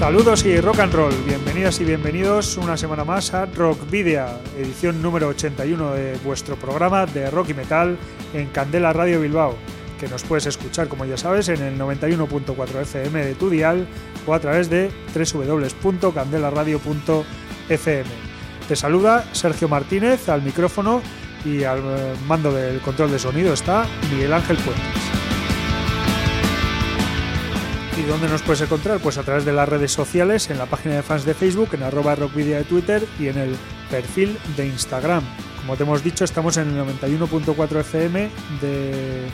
Saludos y rock and roll, bienvenidas y bienvenidos una semana más a Rock Video, edición número 81 de vuestro programa de rock y metal en Candela Radio Bilbao, que nos puedes escuchar, como ya sabes, en el 91.4 FM de tu dial o a través de www.candelaradio.fm. Te saluda Sergio Martínez al micrófono y al mando del control de sonido está Miguel Ángel Puentes. ¿Y dónde nos puedes encontrar? Pues a través de las redes sociales, en la página de fans de Facebook, en arroba rockvidia de Twitter y en el perfil de Instagram. Como te hemos dicho, estamos en el 91.4 FM de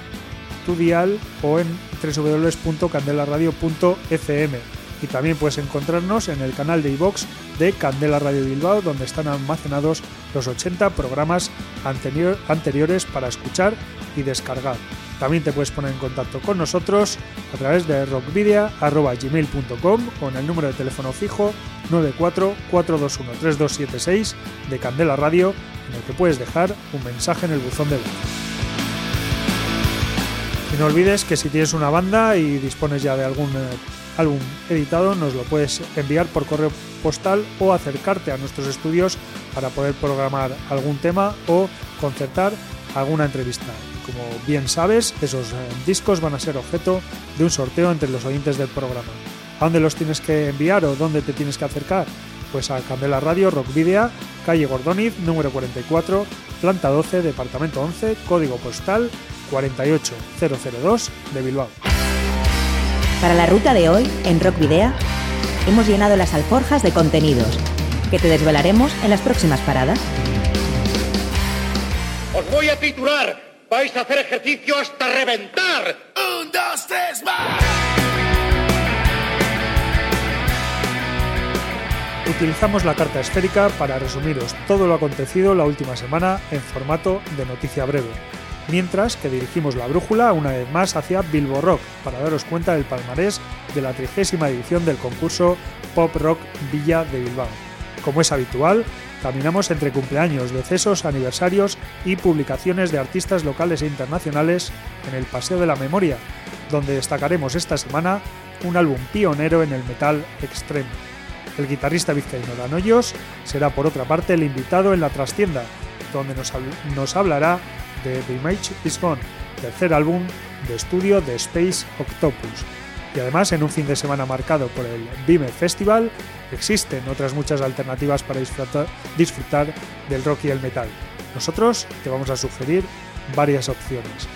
tu dial o en www.candelaradio.fm. Y también puedes encontrarnos en el canal de iVox de Candela Radio Bilbao, donde están almacenados los 80 programas anterior, anteriores para escuchar y descargar. También te puedes poner en contacto con nosotros a través de rockvidia.gmail.com o en el número de teléfono fijo 944213276 de Candela Radio, en el que puedes dejar un mensaje en el buzón de voz. Y no olvides que si tienes una banda y dispones ya de algún eh, álbum editado, nos lo puedes enviar por correo postal o acercarte a nuestros estudios para poder programar algún tema o concertar alguna entrevista como bien sabes, esos eh, discos van a ser objeto de un sorteo entre los oyentes del programa. ¿A dónde los tienes que enviar o dónde te tienes que acercar? Pues a Candela Radio Rock Video, calle Gordoniz, número 44, planta 12, departamento 11, código postal 48002 de Bilbao. Para la ruta de hoy, en Rock Video, hemos llenado las alforjas de contenidos que te desvelaremos en las próximas paradas. Os voy a titular vais a hacer ejercicio hasta reventar. Un, dos, tres, más. Utilizamos la carta esférica para resumiros todo lo acontecido la última semana en formato de noticia breve, mientras que dirigimos la brújula una vez más hacia Bilbo Rock para daros cuenta del palmarés de la trigésima edición del concurso Pop Rock Villa de Bilbao. Como es habitual, Caminamos entre cumpleaños, decesos, aniversarios y publicaciones de artistas locales e internacionales en el Paseo de la Memoria, donde destacaremos esta semana un álbum pionero en el metal extremo. El guitarrista vizcaíno Danoyos será por otra parte el invitado en la trastienda, donde nos, hablará de The Image is Gone, tercer álbum de estudio de Space Octopus. Y además, en un fin de semana marcado por el Bime Festival, existen otras muchas alternativas para disfrutar, del rock y el metal. Nosotros te vamos a sugerir varias opciones.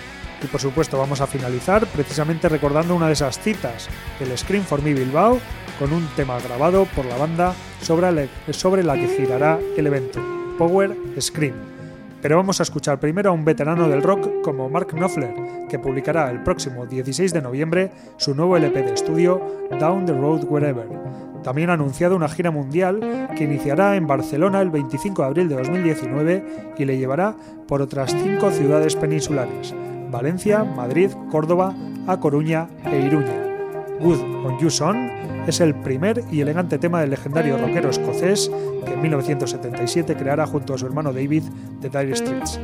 Y por supuesto vamos a finalizar precisamente recordando una de esas citas, el Scream for Me Bilbao, con un tema grabado por la banda sobre la que girará el evento, Power Scream. Pero vamos a escuchar primero a un veterano del rock como Mark Knopfler, que publicará el próximo 16 de noviembre su nuevo LP de estudio Down the Road Wherever. También ha anunciado una gira mundial que iniciará en Barcelona el 25 de abril de 2019 y le llevará por otras cinco ciudades peninsulares, Valencia, Madrid, Córdoba, A Coruña e Iruña. Good on You Son es el primer y elegante tema del legendario rockero escocés que en 1977 creará junto a su hermano David The Dire Streets.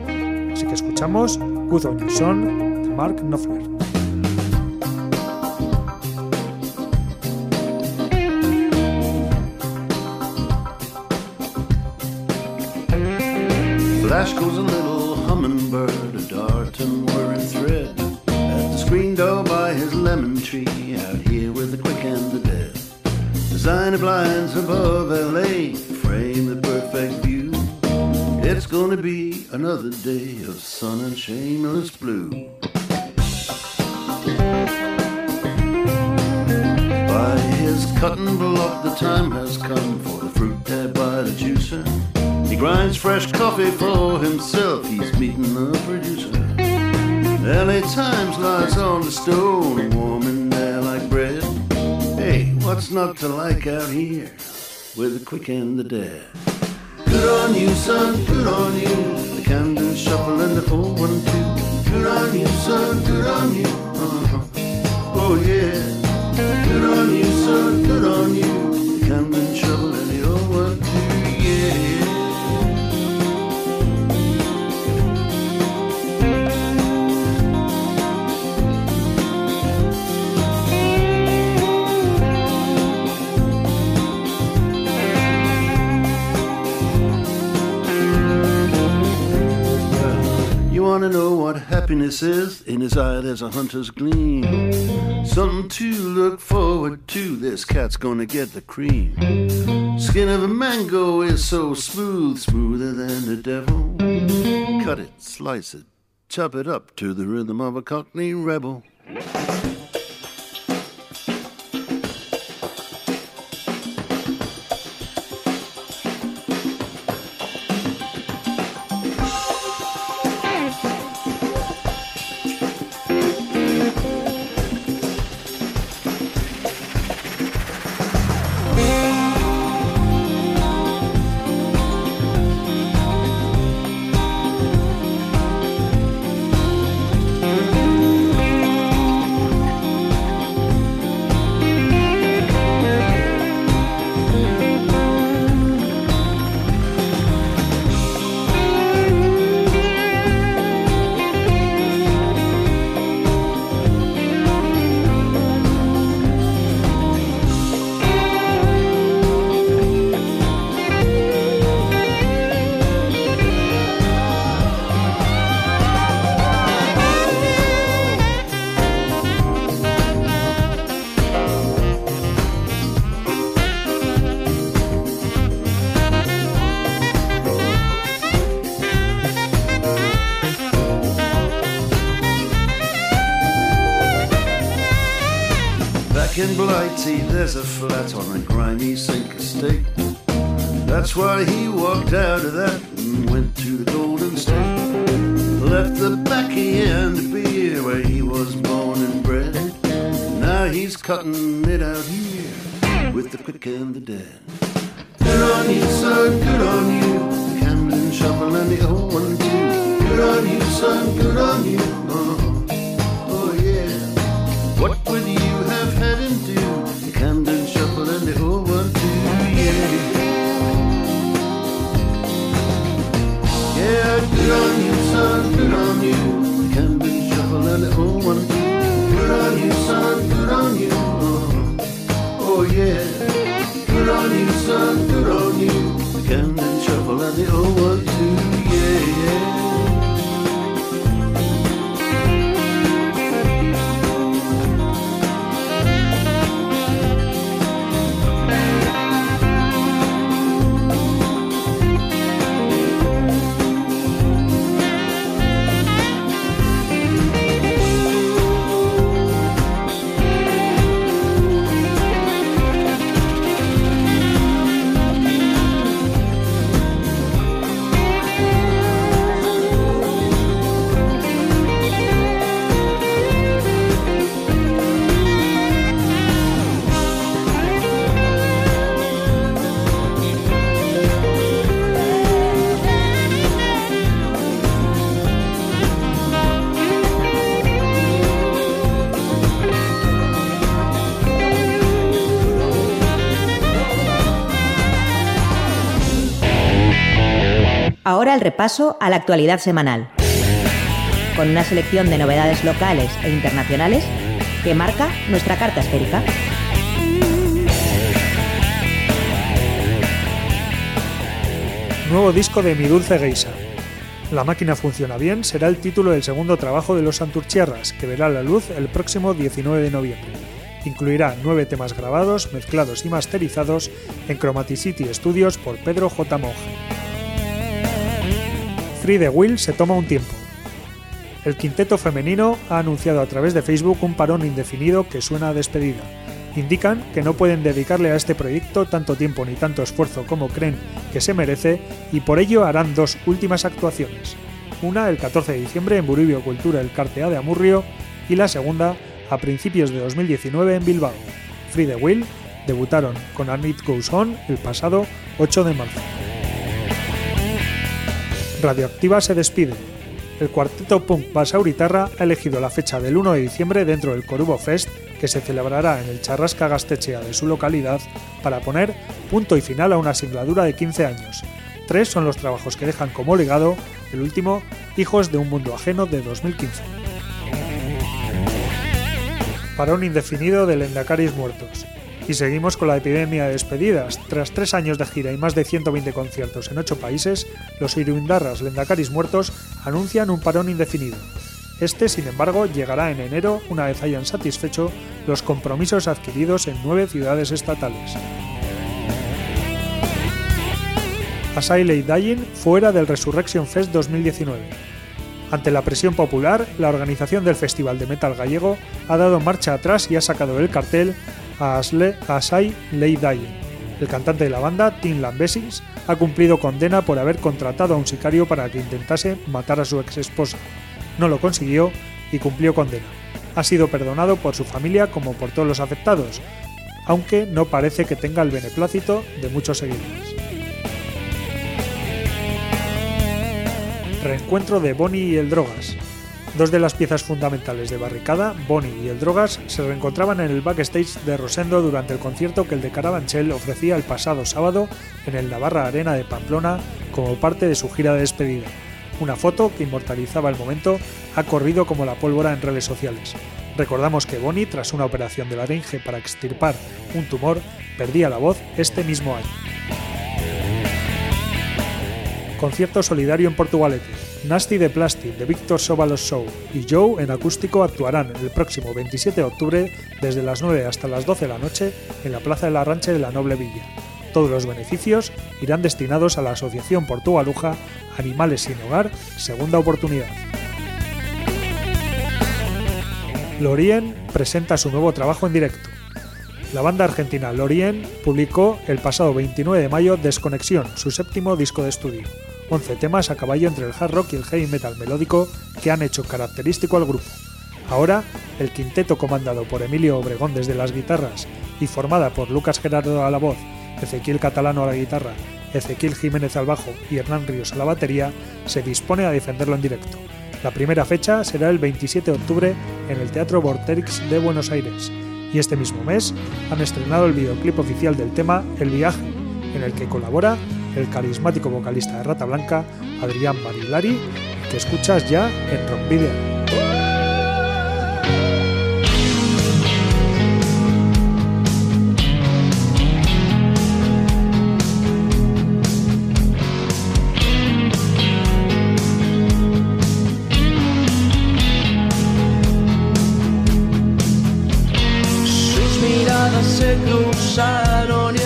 Así que escuchamos Good on You Son de Mark Knopfler. Flash goes a little hummingbird, a dart and whirring thread. At the screen door by his lemon tree, out here with the quick and the dead. Designer blinds above LA, frame the perfect view. It's gonna be another day of sun and shameless blue. By his cutting block, the time has come for grinds fresh coffee for himself, he's meeting the producer. LA Times lies on the stone, warm in there like bread. Hey, what's not to like out here with the quick and the dead? Good on you, son, good on you. The Camden Shuffle and the 412. Good on you, son, good on you. Uh-huh. Oh, yeah. Good on you, son, good on you. Wanna know what happiness is? In his eye there's a hunter's gleam. Something to look forward to. This cat's gonna get the cream. Skin of a mango is so smooth, smoother than the devil. Cut it, slice it, chop it up to the rhythm of a cockney rebel. In Blighty, there's a flat on a grimy sink estate. That's why he walked out of that and went to the Golden State. Left the backy and beer where he was born and bred. Now he's cutting it out here with the quick and the dead. Good on you, son, good on you. Camden Shuffle and the old one too. Good on you, son, good on you. Uh-huh. The old Ahora el repaso a la actualidad semanal, con una selección de novedades locales e internacionales que marca nuestra carta esférica. Nuevo disco de Mi Dulce Geisa. La máquina funciona bien será el título del segundo trabajo de los Santurchierras, que verá la luz el próximo 19 de noviembre. Incluirá nueve temas grabados, mezclados y masterizados en Chromaticity Studios por Pedro J. Monge. Free the Will se toma un tiempo. El quinteto femenino ha anunciado a través de Facebook un parón indefinido que suena a despedida. Indican que no pueden dedicarle a este proyecto tanto tiempo ni tanto esfuerzo como creen que se merece y por ello harán dos últimas actuaciones. una el 14 de diciembre en Buribio Cultura el Cartea de Amurrio y la segunda a principios de 2019 en Bilbao. Free the Will debutaron con And It Goes On el pasado 8 de marzo. Radioactiva se despide. El cuarteto punk Basauritarra ha elegido la fecha del 1 de diciembre dentro del Corubo Fest, que se celebrará en el Charrasca Gastechea de su localidad, para poner punto y final a una singladura de 15 años. Tres son los trabajos que dejan como legado, el último, Hijos de un Mundo Ajeno de 2015. Parón indefinido de Lendacaris muertos. Y seguimos con la epidemia de despedidas. Tras tres años de gira y más de 120 conciertos en ocho países, los Iruindarras Lendacaris muertos anuncian un parón indefinido. Este, sin embargo, llegará en enero una vez hayan satisfecho los compromisos adquiridos en nueve ciudades estatales. Asyley Dying fuera del Resurrection Fest 2019. Ante la presión popular, la organización del Festival de Metal Gallego ha dado marcha atrás y ha sacado del cartel a Asai Lei Dying. El cantante de la banda, Tim Lambesis, ha cumplido condena por haber contratado a un sicario para que intentase matar a su ex esposa. No lo consiguió y cumplió condena. Ha sido perdonado por su familia como por todos los afectados, aunque no parece que tenga el beneplácito de muchos seguidores. Reencuentro de Bonnie y el Drogas. Dos de las piezas fundamentales de Barricada, Bonnie y el Drogas, se reencontraban en el backstage de Rosendo durante el concierto que el de Carabanchel ofrecía el pasado sábado en el Navarra Arena de Pamplona como parte de su gira de despedida. Una foto que inmortalizaba el momento ha corrido como la pólvora en redes sociales. Recordamos que Bonnie, tras una operación de laringe para extirpar un tumor, perdía la voz este mismo año. Concierto solidario en Portugalete. Nasty de Plastic, de Víctor Sobalos Show y Joe en acústico actuarán el próximo 27 de octubre desde las 9 hasta las 12 de la noche en la Plaza de la Ranche de la Noble Villa. Todos los beneficios irán destinados a la Asociación Portugaluja Animales sin Hogar Segunda Oportunidad. Lorien presenta su nuevo trabajo en directo. La banda argentina Lorien publicó el pasado 29 de mayo Desconexión, su séptimo disco de estudio. 11 temas a caballo entre el hard rock y el heavy metal melódico que han hecho característico al grupo. Ahora, el quinteto comandado por Emilio Obregón desde las guitarras y formada por Lucas Gerardo a la voz, Ezequiel Catalano a la guitarra, Ezequiel Jiménez al bajo y Hernán Ríos a la batería, se dispone a defenderlo en directo. La primera fecha será el 27 de octubre en el Teatro Vorterix de Buenos Aires, y este mismo mes han estrenado el videoclip oficial del tema El viaje, en el que colabora el carismático vocalista de Rata Blanca, Adrián Barilari, que escuchas ya en Rock Video. Sus miradas se cruzaron y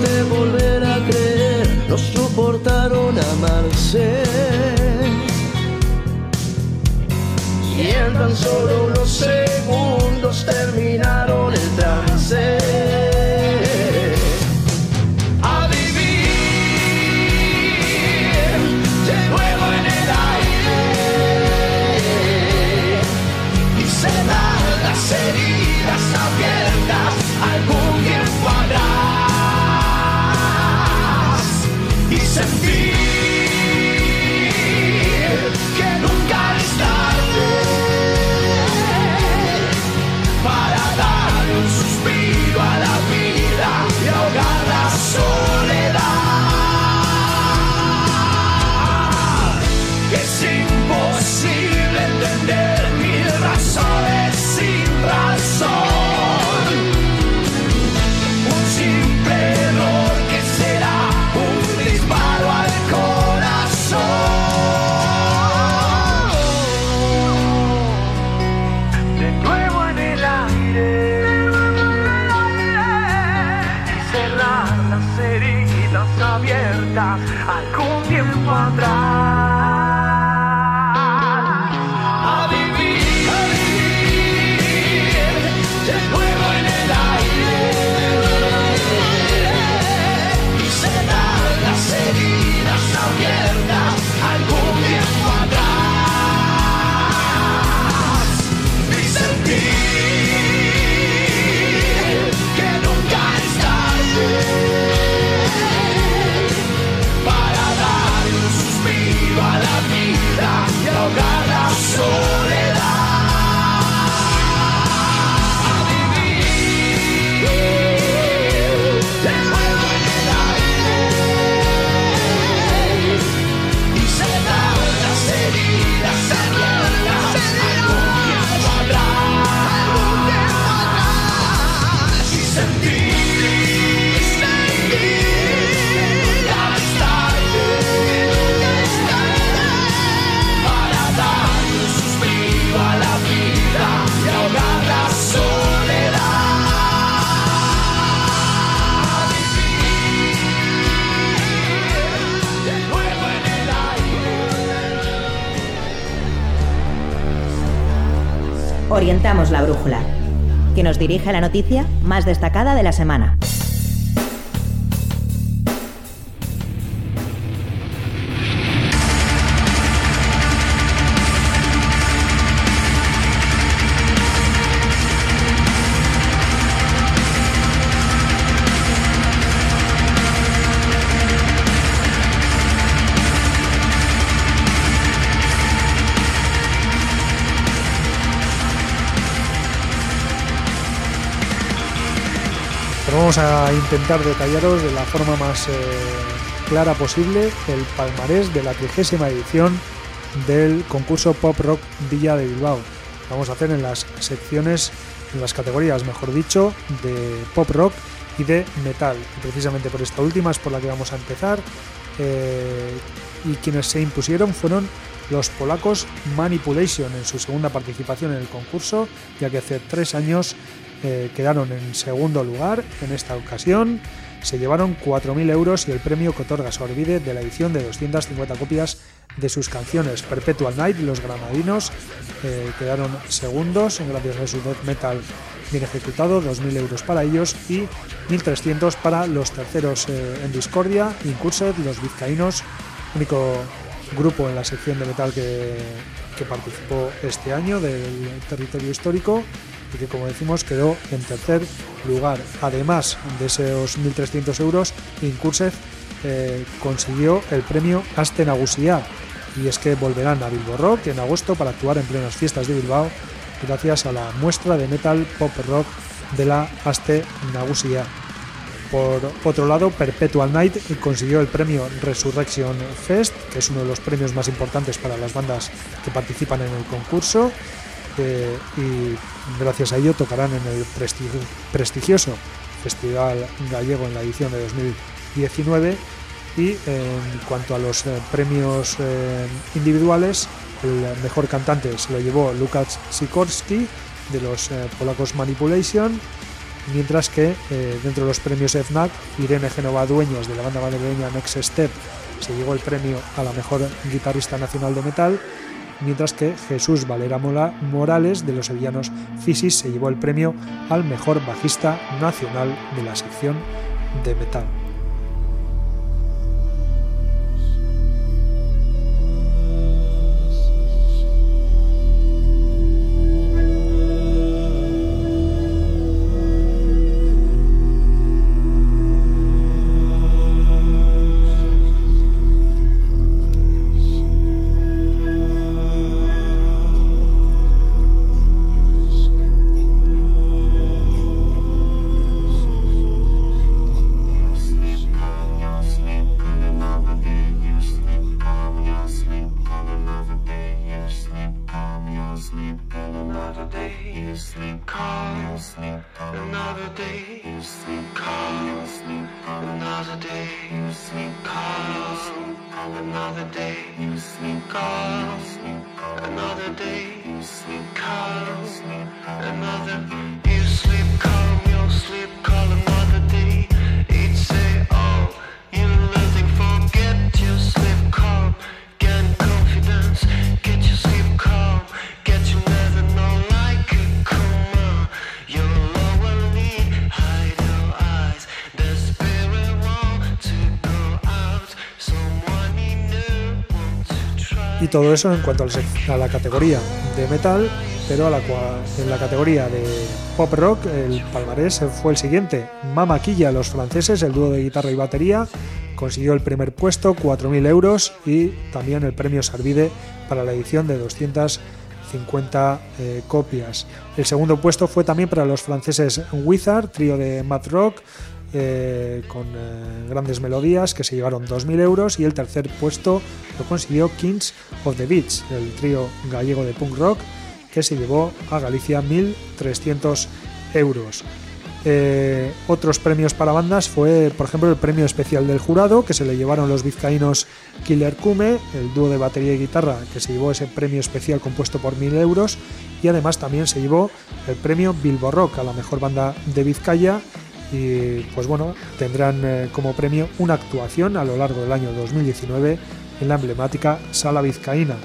de volver a creer, no soportaron amarse. Y en tan solo unos segundos terminaron el trance. Orientamos la brújula, que nos dirige a la noticia más destacada de la semana. A intentar detallaros de la forma más eh, clara posible el palmarés de la trigésima edición del concurso Pop Rock Villa de Bilbao. Vamos a hacer en las secciones, en las categorías, mejor dicho, de pop rock y de metal. Precisamente por esta última es por la que vamos a empezar. eh, y quienes se impusieron fueron los polacos Manipulation en su segunda participación en el concurso, ya que hace tres años eh, quedaron en segundo lugar. En esta ocasión se llevaron 4.000 euros y el premio que otorga Sorbide de la edición de 250 copias de sus canciones. Perpetual Night, los granadinos, eh, quedaron segundos gracias a su death metal bien ejecutado, 2.000 euros para ellos y 1.300 para los terceros eh, en Discordia, Incursed, los vizcaínos, único grupo en la sección de metal que, que participó este año del territorio histórico y que como decimos quedó en tercer lugar. Además de esos 1.300 euros, Incursed eh, consiguió el premio Aste Nagusia y es que volverán a Bilbo Rock en agosto para actuar en plenas fiestas de Bilbao gracias a la muestra de metal pop rock de la Aste Nagusia. Por otro lado, Perpetual Night consiguió el premio Resurrection Fest, que es uno de los premios más importantes para las bandas que participan en el concurso, y gracias a ello tocarán en el prestigi- prestigioso Festival Gallego en la edición de 2019. Y en cuanto a los eh, premios eh, individuales, el mejor cantante se lo llevó Lukasz Sikorski de los eh, polacos Manipulation, mientras que dentro de los premios FNAC, Irene Genova Dueñas de la banda madrileña Next Step se llevó el premio a la mejor guitarrista nacional de metal, mientras que Jesús Valera Morales de los sevillanos Fisis se llevó el premio al mejor bajista nacional de la sección de metal. Todo eso en cuanto a la categoría de metal, pero a la en la categoría de pop rock el palmarés fue el siguiente. Mama Quilla, los franceses, el dúo de guitarra y batería, consiguió el primer puesto, 4.000 euros, y también el premio Sarvide para la edición de 250 eh, copias. El segundo puesto fue también para los franceses Wizard, trío de math rock, eh, con eh, grandes melodías que se llevaron 2.000 euros y el tercer puesto lo consiguió Kings of the Beach, el trío gallego de punk rock que se llevó a Galicia 1.300 euros. Eh, otros premios para bandas fue, por ejemplo, el premio especial del jurado, que se le llevaron los vizcaínos Killer Kume, el dúo de batería y guitarra, que se llevó ese premio especial compuesto por 1.000 euros, y además también se llevó el premio Bilbo Rock a la mejor banda de Vizcaya y pues bueno, tendrán eh, como premio una actuación a lo largo del año 2019 en la emblemática Sala Vizcaína.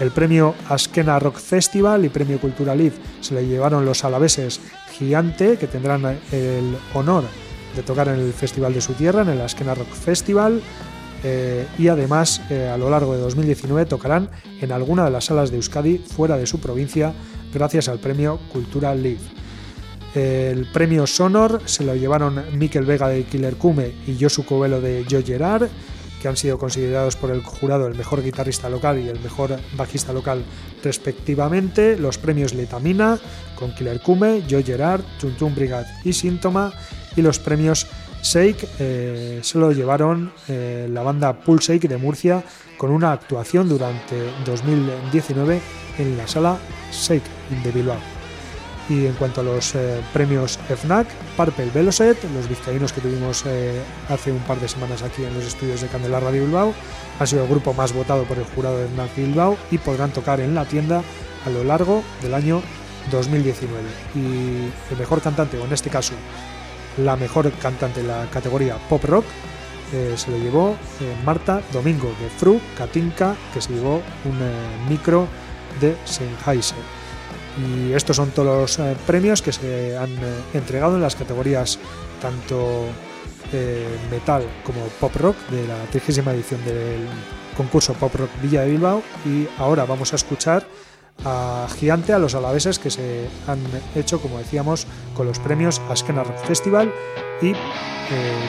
El premio Askena Rock Festival y premio Cultura Live se le llevaron los alaveses Gigante, que tendrán el honor de tocar en el festival de su tierra, en el Askena Rock Festival, eh, y además eh, a lo largo de 2019 tocarán en alguna de las salas de Euskadi fuera de su provincia gracias al premio Cultura Live. El premio Sonor se lo llevaron Mikel Vega de Killer Kume y Josu Covelo de Joe Gerard, que han sido considerados por el jurado el mejor guitarrista local y el mejor bajista local respectivamente. Los premios Letamina con Killer Kume, Joe Gerard, Chun Brigade y Síntoma. Y los premios Shake eh, se lo llevaron eh, la banda Pulsake de Murcia con una actuación durante 2019 en la sala Shake de Bilbao. Y en cuanto a los eh, premios FNAC, Purple Veloset, los vizcaínos que tuvimos eh, hace un par de semanas aquí en los estudios de Candelar Radio Bilbao, ha sido el grupo más votado por el jurado de FNAC Bilbao y podrán tocar en la tienda a lo largo del año 2019. Y el mejor cantante, o en este caso la mejor cantante en la categoría pop rock, eh, se lo llevó Marta Domingo de Fru Katinka, que se llevó un micro de Sennheiser. Y estos son todos los eh, premios que se han eh, entregado en las categorías tanto eh, metal como pop rock de la 30 edición del concurso Pop Rock Villa de Bilbao. Y ahora vamos a escuchar a Gigante, a los alaveses que se han hecho, como decíamos, con los premios Askena Rock Festival y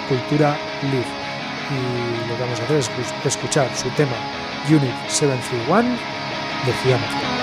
Cultura Live. Y lo que vamos a hacer es escuchar su tema Unit 731 de Gigante.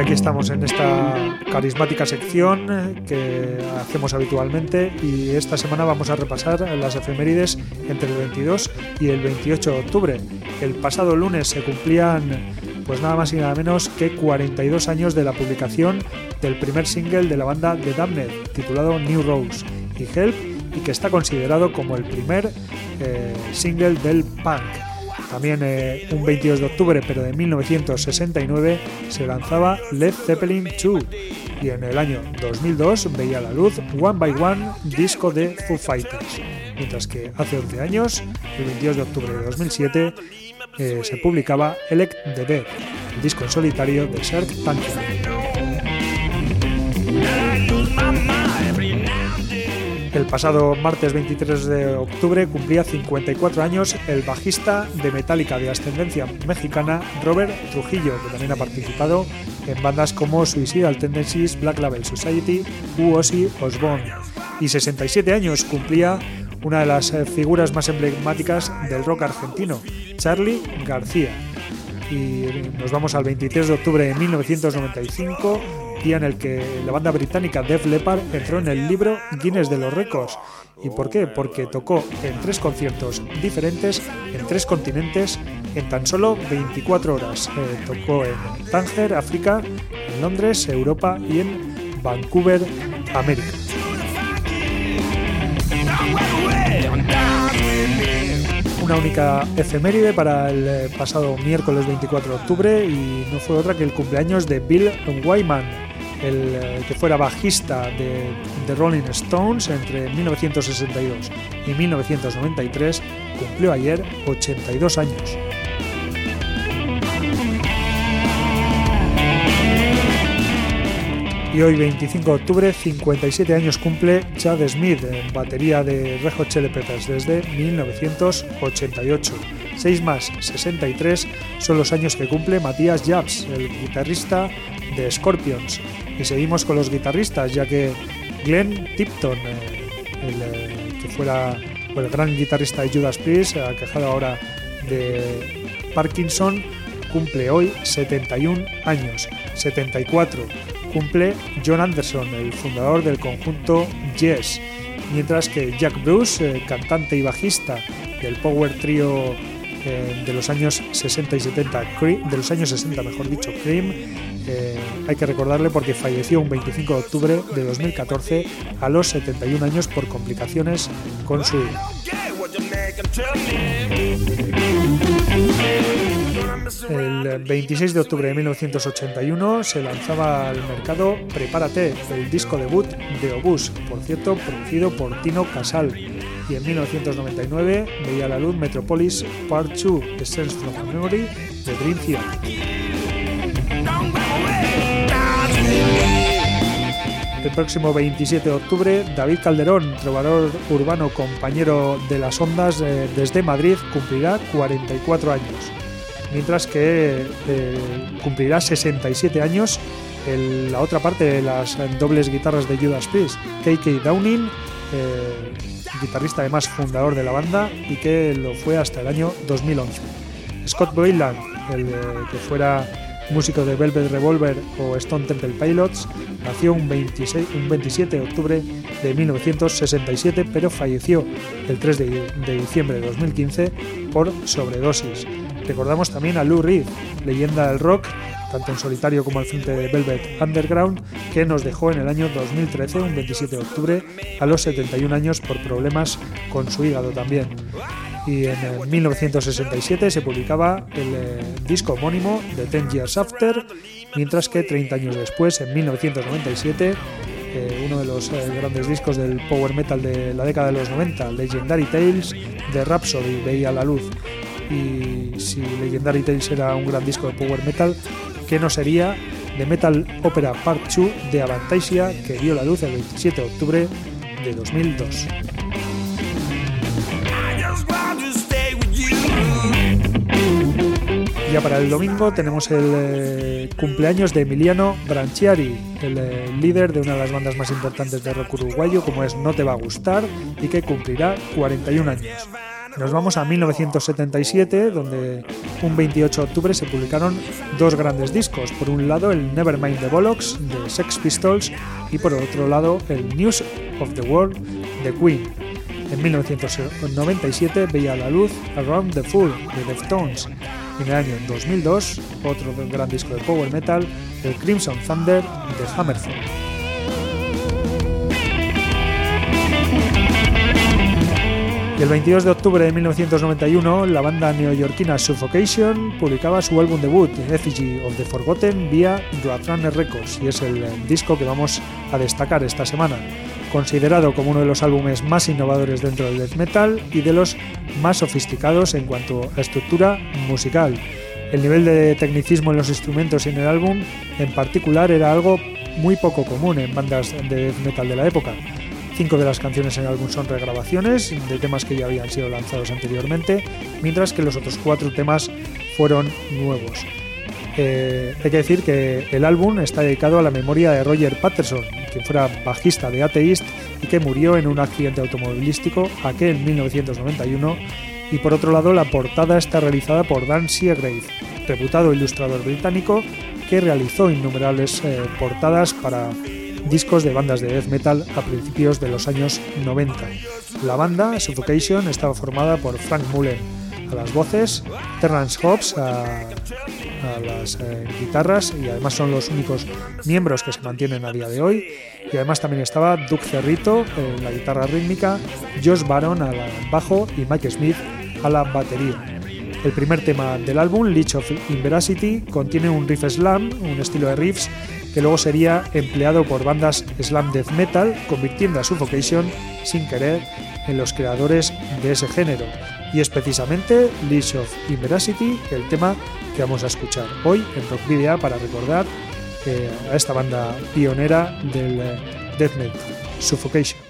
Aquí estamos en esta carismática sección que hacemos habitualmente y esta semana vamos a repasar las efemérides entre el 22 y el 28 de octubre. El pasado lunes se cumplían pues nada más y nada menos que 42 años de la publicación del primer single de la banda The Damned, titulado New Rose y Help, y que está considerado como el primer eh, single del punk. También eh, un 22 de octubre, pero de 1969, se lanzaba Led Zeppelin 2 y en el año 2002 veía la luz One by One, disco de Foo Fighters. Mientras que hace 11 años, el 22 de octubre de 2007, eh, se publicaba Elect the Dead, el disco en solitario de Serge Tankian. Pasado martes 23 de octubre cumplía 54 años el bajista de Metallica de ascendencia mexicana Robert Trujillo, que también ha participado en bandas como Suicidal Tendencies, Black Label Society u Ozzy Osbourne. Y 67 años cumplía una de las eh, figuras más emblemáticas del rock argentino, Charlie García. Y nos vamos al 23 de octubre de 1995 día en el que la banda británica Def Leppard entró en el libro Guinness de los Récords. ¿Y por qué? Porque tocó en tres conciertos diferentes, en tres continentes, en tan solo 24 horas. Eh, tocó en Tánger, África, en Londres, Europa y en Vancouver, América. Una única efeméride para el pasado miércoles 24 de octubre y no fue otra que el cumpleaños de Bill Wyman, el eh, que fuera bajista de The Rolling Stones entre 1962 y 1993, cumplió ayer 82 años. Y hoy, 25 de octubre, 57 años cumple Chad Smith en batería de Red Hot Chili Peppers desde 1988. 6 más 63 son los años que cumple Matías Jabs, el guitarrista de Scorpions. Y seguimos con los guitarristas, ya que Glenn Tipton, eh, el, eh, que fuera el gran guitarrista de Judas Priest, aquejado ahora de Parkinson, cumple hoy 71 años. 74 cumple John Anderson, el fundador del conjunto Yes, mientras que Jack Bruce, eh, cantante y bajista del power trio eh, de los años 60 y 70, de los años 60 mejor dicho, Cream, eh, hay que recordarle porque falleció un 25 de octubre de 2014 a los 71 años por complicaciones con su el 26 de octubre de 1981 se lanzaba al mercado Prepárate, el disco debut de Obús, por cierto, producido por Tino Casal. Y en 1999 veía la luz Metropolis Part 2, Essence from Memory, de Dream Theater. El próximo 27 de octubre, David Calderón, trovador urbano compañero de las ondas eh, desde Madrid, cumplirá 44 años mientras que eh, cumplirá 67 años la otra parte de las dobles guitarras de Judas Priest, KK Downing, eh, guitarrista además fundador de la banda y que lo fue hasta el año 2011. Scott Boylan, el que fuera músico de Velvet Revolver o Stone Temple Pilots, nació un, 26, un 27 de octubre de 1967, pero falleció el 3 de diciembre de 2015 por sobredosis. Recordamos también a Lou Reed, leyenda del rock, tanto en solitario como al frente de Velvet Underground, que nos dejó en el año 2013, un 27 de octubre, a los 71 años por problemas con su hígado también. Y en 1967 se publicaba el eh, disco homónimo de Ten Years After, mientras que 30 años después, en 1997, eh, uno de los eh, grandes discos del power metal de la década de los 90, Legendary Tales de Rhapsody, veía la luz y si Legendary Tales era un gran disco de power metal, ¿qué no sería de Metal Opera Part 2 de Avantasia que vio la luz el 27 de octubre de 2002? Ya para el domingo tenemos el eh, cumpleaños de Emiliano Branchiari, el eh, líder de una de las bandas más importantes de rock uruguayo como es No Te Va a Gustar y que cumplirá 41 años. Nos vamos a 1977, donde un 28 de octubre se publicaron dos grandes discos. Por un lado, el Nevermind the Bollocks de Sex Pistols y por otro lado, el News of the World de Queen. En 1997 veía la luz Around the Fool de Deftones en el año 2002, otro gran disco de power metal, el Crimson Thunder de Hammerfall. El 22 de octubre de 1991, la banda neoyorquina Suffocation publicaba su álbum debut, Effigy of the Forgotten, vía Roadrunner Records, y es el disco que vamos a destacar esta semana considerado como uno de los álbumes más innovadores dentro del death metal y de los más sofisticados en cuanto a estructura musical. El nivel de tecnicismo en los instrumentos y en el álbum en particular era algo muy poco común en bandas de death metal de la época. Cinco de las canciones en el álbum son regrabaciones de temas que ya habían sido lanzados anteriormente, mientras que los otros cuatro temas fueron nuevos. Eh, hay que decir que el álbum está dedicado a la memoria de Roger Patterson, quien fuera bajista de Atheist y que murió en un accidente automovilístico aquel en 1991. Y por otro lado, la portada está realizada por Dan Seagrave, reputado ilustrador británico que realizó innumerables eh, portadas para discos de bandas de death metal a principios de los años 90. La banda, Suffocation, estaba formada por Frank Mullen a las voces, Terrence Hobbs a, las eh, guitarras y además son los únicos miembros que se mantienen a día de hoy. Y además también estaba Doug Cerrito en la guitarra rítmica, Josh Baron al bajo y Mike Smith a la batería. El primer tema del álbum, Leech of Inveracity, contiene un riff slam, un estilo de riffs que luego sería empleado por bandas slam death metal, convirtiendo a Suffocation sin querer en los creadores de ese género. Y es precisamente Leech of Inveracity el tema que vamos a escuchar hoy en Rock Video para recordar eh, a esta banda pionera del eh, death metal, Suffocation.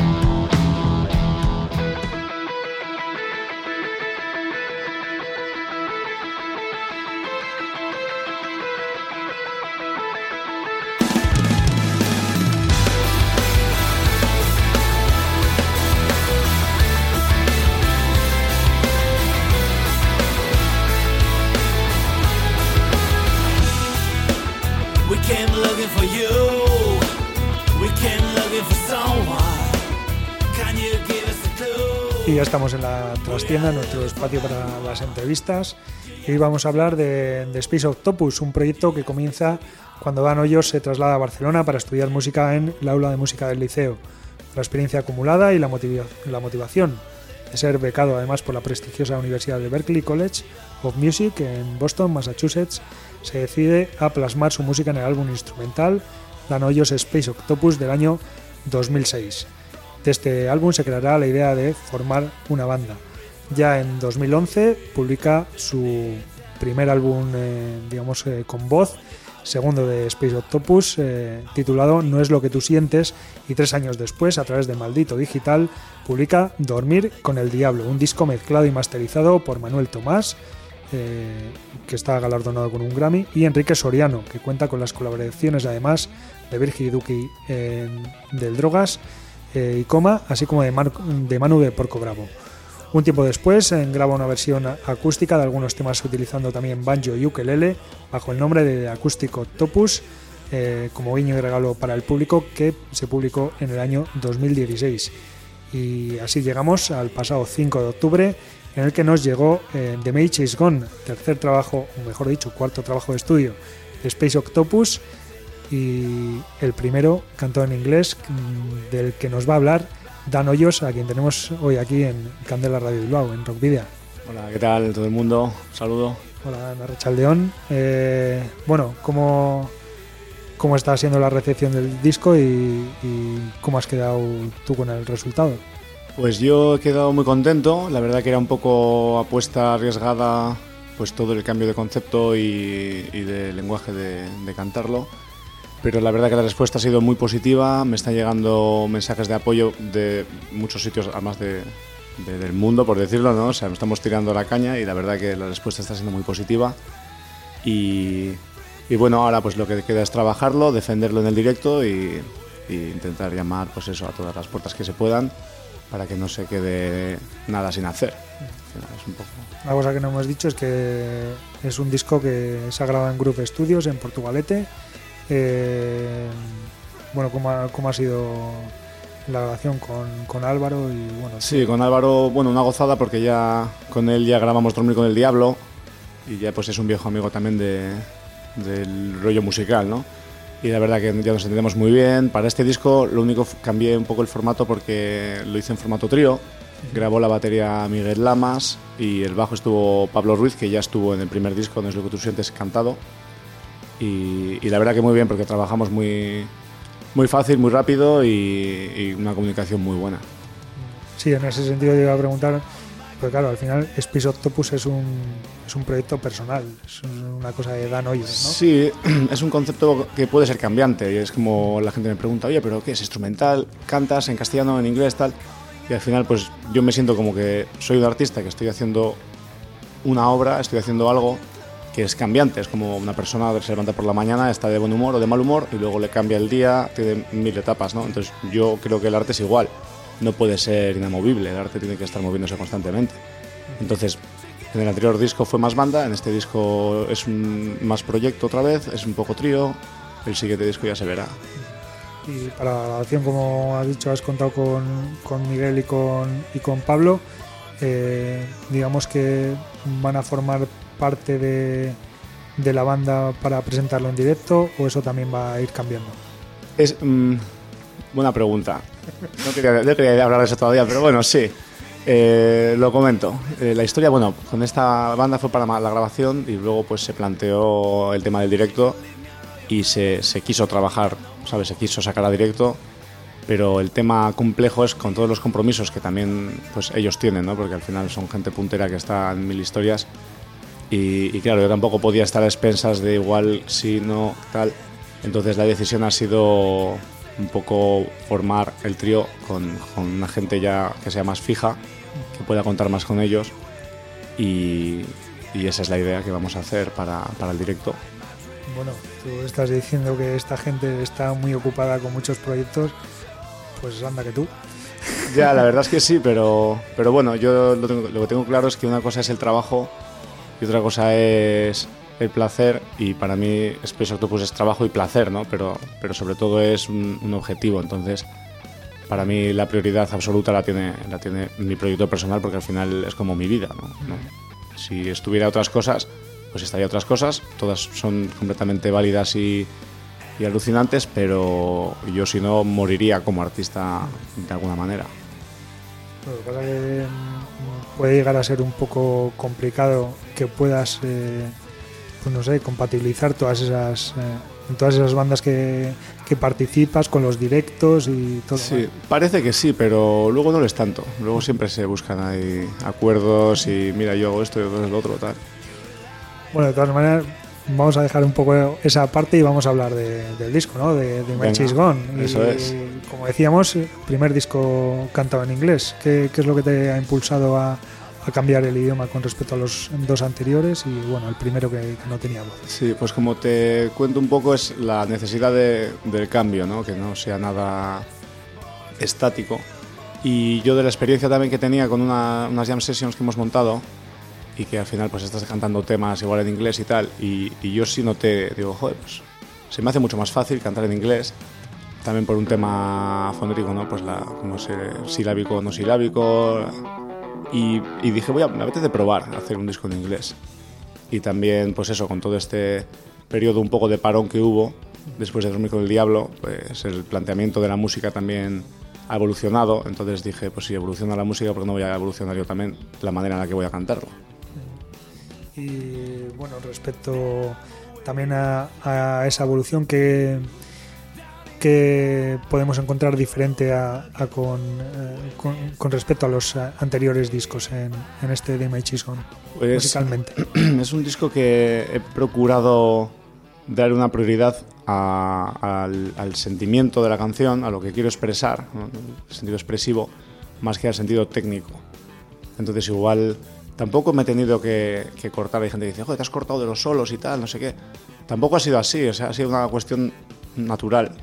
Estamos en la trastienda, nuestro espacio para las entrevistas. Y hoy vamos a hablar de, de Space Octopus, un proyecto que comienza cuando Dan Hoyos se traslada a Barcelona para estudiar música en el aula de música del liceo. La experiencia acumulada y la, motiva- la motivación de ser becado además por la prestigiosa Universidad de Berklee College of Music en Boston, Massachusetts, se decide a plasmar su música en el álbum instrumental Dan Hoyos Space Octopus del año 2006. De este álbum se creará la idea de formar una banda. Ya en 2011 publica su primer álbum, eh, digamos, eh, con voz, segundo de Space Octopus, eh, titulado No es lo que tú sientes, y tres años después, a través de Maldito Digital, publica Dormir con el Diablo, un disco mezclado y masterizado por Manuel Tomás, eh, que está galardonado con un Grammy, y Enrique Soriano, que cuenta con las colaboraciones además de Virgil Duki en- del Drogas eh, y Coma, así como de, Mar- de Manu de Porco Bravo. Un tiempo después graba una versión acústica de algunos temas utilizando también banjo y ukelele bajo el nombre de Acústico Topus eh, como guiño y regalo para el público que se publicó en el año 2016. Y así llegamos al pasado 5 de octubre en el que nos llegó eh, The Mage is Gone, tercer trabajo, o mejor dicho, cuarto trabajo de estudio de Space Octopus y el primero cantado en inglés mm, del que nos va a hablar Dan Hoyos, a quien tenemos hoy aquí en Candela Radio Bilbao, en Rockvidia. Hola, ¿qué tal todo el mundo? Un saludo. Hola, Ana Rechaldeón. Eh, bueno, ¿cómo, ¿cómo está siendo la recepción del disco y, y cómo has quedado tú con el resultado? Pues yo he quedado muy contento. La verdad que era un poco apuesta arriesgada, pues todo el cambio de concepto y, y de lenguaje de, de cantarlo. Pero la verdad que la respuesta ha sido muy positiva. Me están llegando mensajes de apoyo de muchos sitios, además de, de- del mundo, por decirlo, ¿no? O sea, estamos tirando la caña y la verdad que la respuesta está siendo muy positiva. Y, y bueno, ahora pues lo que queda es trabajarlo, defenderlo en el directo y, y intentar llamar pues eso a todas las puertas que se puedan para que no se quede nada sin hacer. Es un poco... Una cosa que no hemos dicho es que es un disco que se ha grabado en Group Studios en Portugalete. Eh, bueno, ¿cómo ha, sido la grabación con, con Álvaro? Y bueno, Sí, con Álvaro, bueno, una gozada porque ya con él ya grabamos Dormir con el Diablo y ya pues es un viejo amigo también de, del rollo musical, ¿no? Y la verdad que ya nos entendemos muy bien. Para este disco lo único cambié un poco el formato porque lo hice en formato trío. Grabó la batería Miguel Lamas y el bajo estuvo Pablo Ruiz, que ya estuvo en el primer disco, No es lo que tú sientes, cantado. Y, y la verdad que muy bien porque trabajamos muy, muy fácil, muy rápido y, y una comunicación muy buena. Sí, en ese sentido te iba a preguntar, pues claro, al final Space Octopus es un, es un proyecto personal, es una cosa de Dan Hoyos, ¿no? Sí, es un concepto que puede ser cambiante. Y es como la gente me pregunta, oye, pero ¿qué es instrumental? ¿Cantas en castellano, en inglés, tal? Y al final, pues yo me siento como que soy un artista que estoy haciendo una obra, estoy haciendo algo que es cambiante. Es como una persona que se levanta por la mañana, está de buen humor o de mal humor y luego le cambia el día, tiene mil etapas, ¿no? Entonces yo creo que el arte es igual. No puede ser inamovible, el arte tiene que estar moviéndose constantemente. Entonces, en el anterior disco fue más banda, en este disco es más proyecto otra vez, es un poco trío. El siguiente disco ya se verá. Y para la grabación, como has dicho, has contado con, con Miguel y con, y con Pablo. Eh, digamos que van a formar parte de, de la banda para presentarlo en directo o eso también va a ir cambiando. Es mm, buena pregunta. No quería, no quería hablar de eso todavía, pero bueno, sí. Eh, lo comento. Eh, la historia, bueno, con esta banda fue para la grabación y luego pues se planteó el tema del directo y se, se quiso trabajar, ¿sabes? Se quiso sacar a directo, pero el tema complejo es con todos los compromisos que también pues ellos tienen, ¿no? Porque al final son gente puntera que está en mil historias Y, y claro, yo tampoco podía estar a expensas de igual si no tal. Entonces la decisión ha sido un poco formar el trío con, con una gente ya que sea más fija, que pueda contar más con ellos. Y, y esa es la idea que vamos a hacer para, para el directo. Bueno, tú estás diciendo que esta gente está muy ocupada con muchos proyectos, pues anda que tú. Ya, la verdad es que sí, pero, pero bueno, yo lo, tengo- lo que tengo claro es que una cosa es el trabajo y otra cosa es el placer y para mí Space Octopus es trabajo y placer, ¿no? Pero, pero sobre todo es un, un objetivo, entonces para mí la prioridad absoluta la tiene, la tiene mi proyecto personal porque al final es como mi vida, ¿no? ¿no? Si estuviera otras cosas, pues estaría otras cosas, todas son completamente válidas y, y alucinantes, pero yo si no moriría como artista de alguna manera. Lo que pasa es que mm, puede llegar a ser un poco complicado que puedas, eh, pues no sé, compatibilizar todas esas, eh, todas esas bandas que, que participas con los directos y todo. Sí, parece que sí, pero luego no lo es tanto. Luego siempre se buscan ahí acuerdos y mira, yo hago esto y yo lo otro, tal. Bueno, de todas maneras, vamos a dejar un poco esa parte y vamos a hablar de- del disco, ¿no? De, de My Cheese Gone. Y, eso es. Como decíamos, primer disco cantado en inglés. ¿Qué, qué es lo que te ha impulsado a, a cambiar el idioma con respecto a los dos anteriores y, bueno, el primero que, que no tenía voz? Sí, pues como te cuento un poco es la necesidad de- del cambio, ¿no? Que no sea nada estático. Y yo de la experiencia también que tenía con una- unas jam sessions que hemos montado y que al final pues estás cantando temas igual en inglés y tal, y, y yo sí noté, digo, joder, pues se me hace mucho más fácil cantar en inglés, también por un tema fonético, ¿no? Pues la, como se, silábico, no silábico, y, y dije, voy a, me apetece probar hacer un disco en inglés. Y también, pues eso, con todo este periodo un poco de parón que hubo después de Dormir con el Diablo, pues el planteamiento de la música también ha evolucionado. Entonces dije, pues si evoluciona la música, ¿por qué no voy a evolucionar yo también la manera en la que voy a cantarlo? Y bueno, respecto también a, a esa evolución que, que podemos encontrar diferente a, a con, eh, con, con respecto a los eh, anteriores discos en, en este de My Cheese Gone, Pues- musicalmente. es un disco que he procurado dar una prioridad a- al, al sentimiento de la canción, a lo que quiero expresar, el sentido expresivo, más que al sentido técnico. Entonces igual tampoco me he tenido que, que cortar. Hay gente que dice, joder, te has cortado de los solos y tal, no sé qué. Tampoco ha sido así, o sea, ha sido una cuestión natural.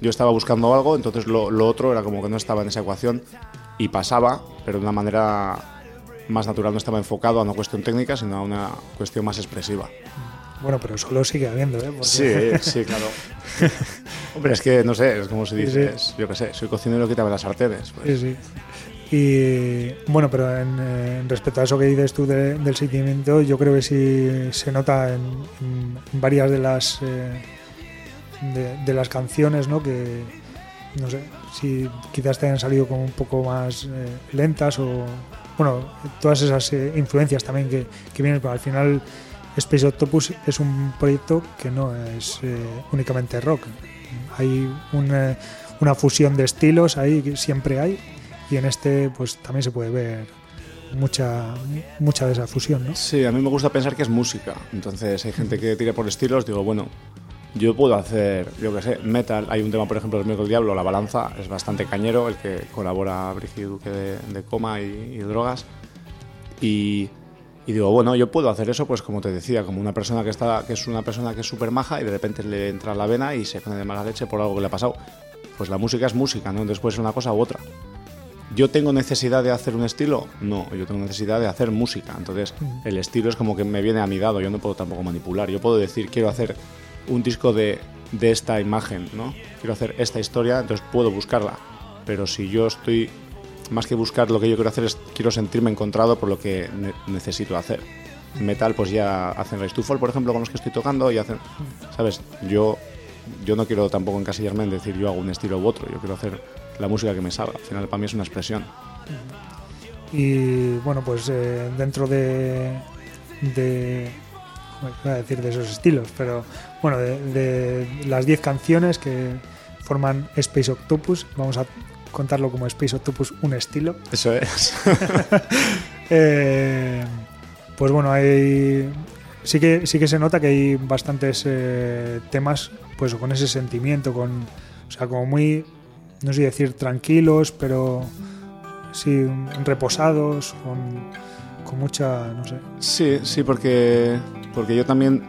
Yo estaba buscando algo, entonces lo, lo otro era como que no estaba en esa ecuación y pasaba, pero de una manera más natural, no estaba enfocado a una cuestión técnica, sino a una cuestión más expresiva. Bueno, pero solo sigue habiendo, ¿eh? Porque- Sí, sí, claro. Hombre, es que no sé, es como se dice, Sí. es- yo qué sé, soy cocinero, quítame las sartenes. pues. Sí, sí. Y bueno, pero en, respecto a eso que dices tú de- del sentimiento, yo creo que sí se nota en, varias de las eh, de, las canciones, ¿no? Que no sé si quizás te hayan salido como un poco más eh, lentas o bueno, todas esas eh, influencias también que, que vienen, pero al final Space Octopus es un proyecto que no es únicamente rock. Hay una, fusión de estilos ahí siempre hay y en este pues también se puede ver mucha mucha de esa fusión, ¿no? Sí, a mí me gusta pensar que es música. Entonces hay gente que tira por estilos, digo, bueno, yo puedo hacer, yo qué sé, metal. Hay un tema, por ejemplo, del Miércoles Diablo, La Balanza, es bastante cañero, el que colabora Brigitte Duque de, de Coma y, Drogas. Y, y digo, bueno, yo puedo hacer eso, pues como te decía, como una persona que, está, que es una persona que es súper maja y de repente le entra la vena y se pone de mala leche por algo que le ha pasado. Pues la música es música, ¿no? Puede ser una cosa u otra. ¿Yo tengo necesidad de hacer un estilo? No, yo tengo necesidad de hacer música. Entonces, el estilo es como que me viene a mi dado, yo no puedo tampoco manipular. Yo puedo decir, quiero hacer un disco de, de esta imagen, ¿no? Quiero hacer esta historia, entonces puedo buscarla. Pero si yo estoy, más que buscar lo que yo quiero hacer, es quiero sentirme encontrado por lo que ne- necesito hacer. Metal, pues ya hacen Rise to Fall, por ejemplo, con los que estoy tocando, y hacen, ¿sabes? Yo, yo no quiero tampoco encasillarme en decir yo hago un estilo u otro, yo quiero hacer la música que me salga. Al final, para mí es una expresión. Y bueno, pues eh, dentro de, de iba a decir de esos estilos, pero bueno, de, de las 10 canciones que forman Space Octopus, vamos a contarlo como Space Octopus un estilo. Eso es. Eh, pues bueno, hay sí que sí que se nota que hay bastantes eh, temas pues con ese sentimiento, con o sea, como muy no sé decir tranquilos, pero sí reposados, con, con mucha, no sé. Sí, sí, porque, porque yo también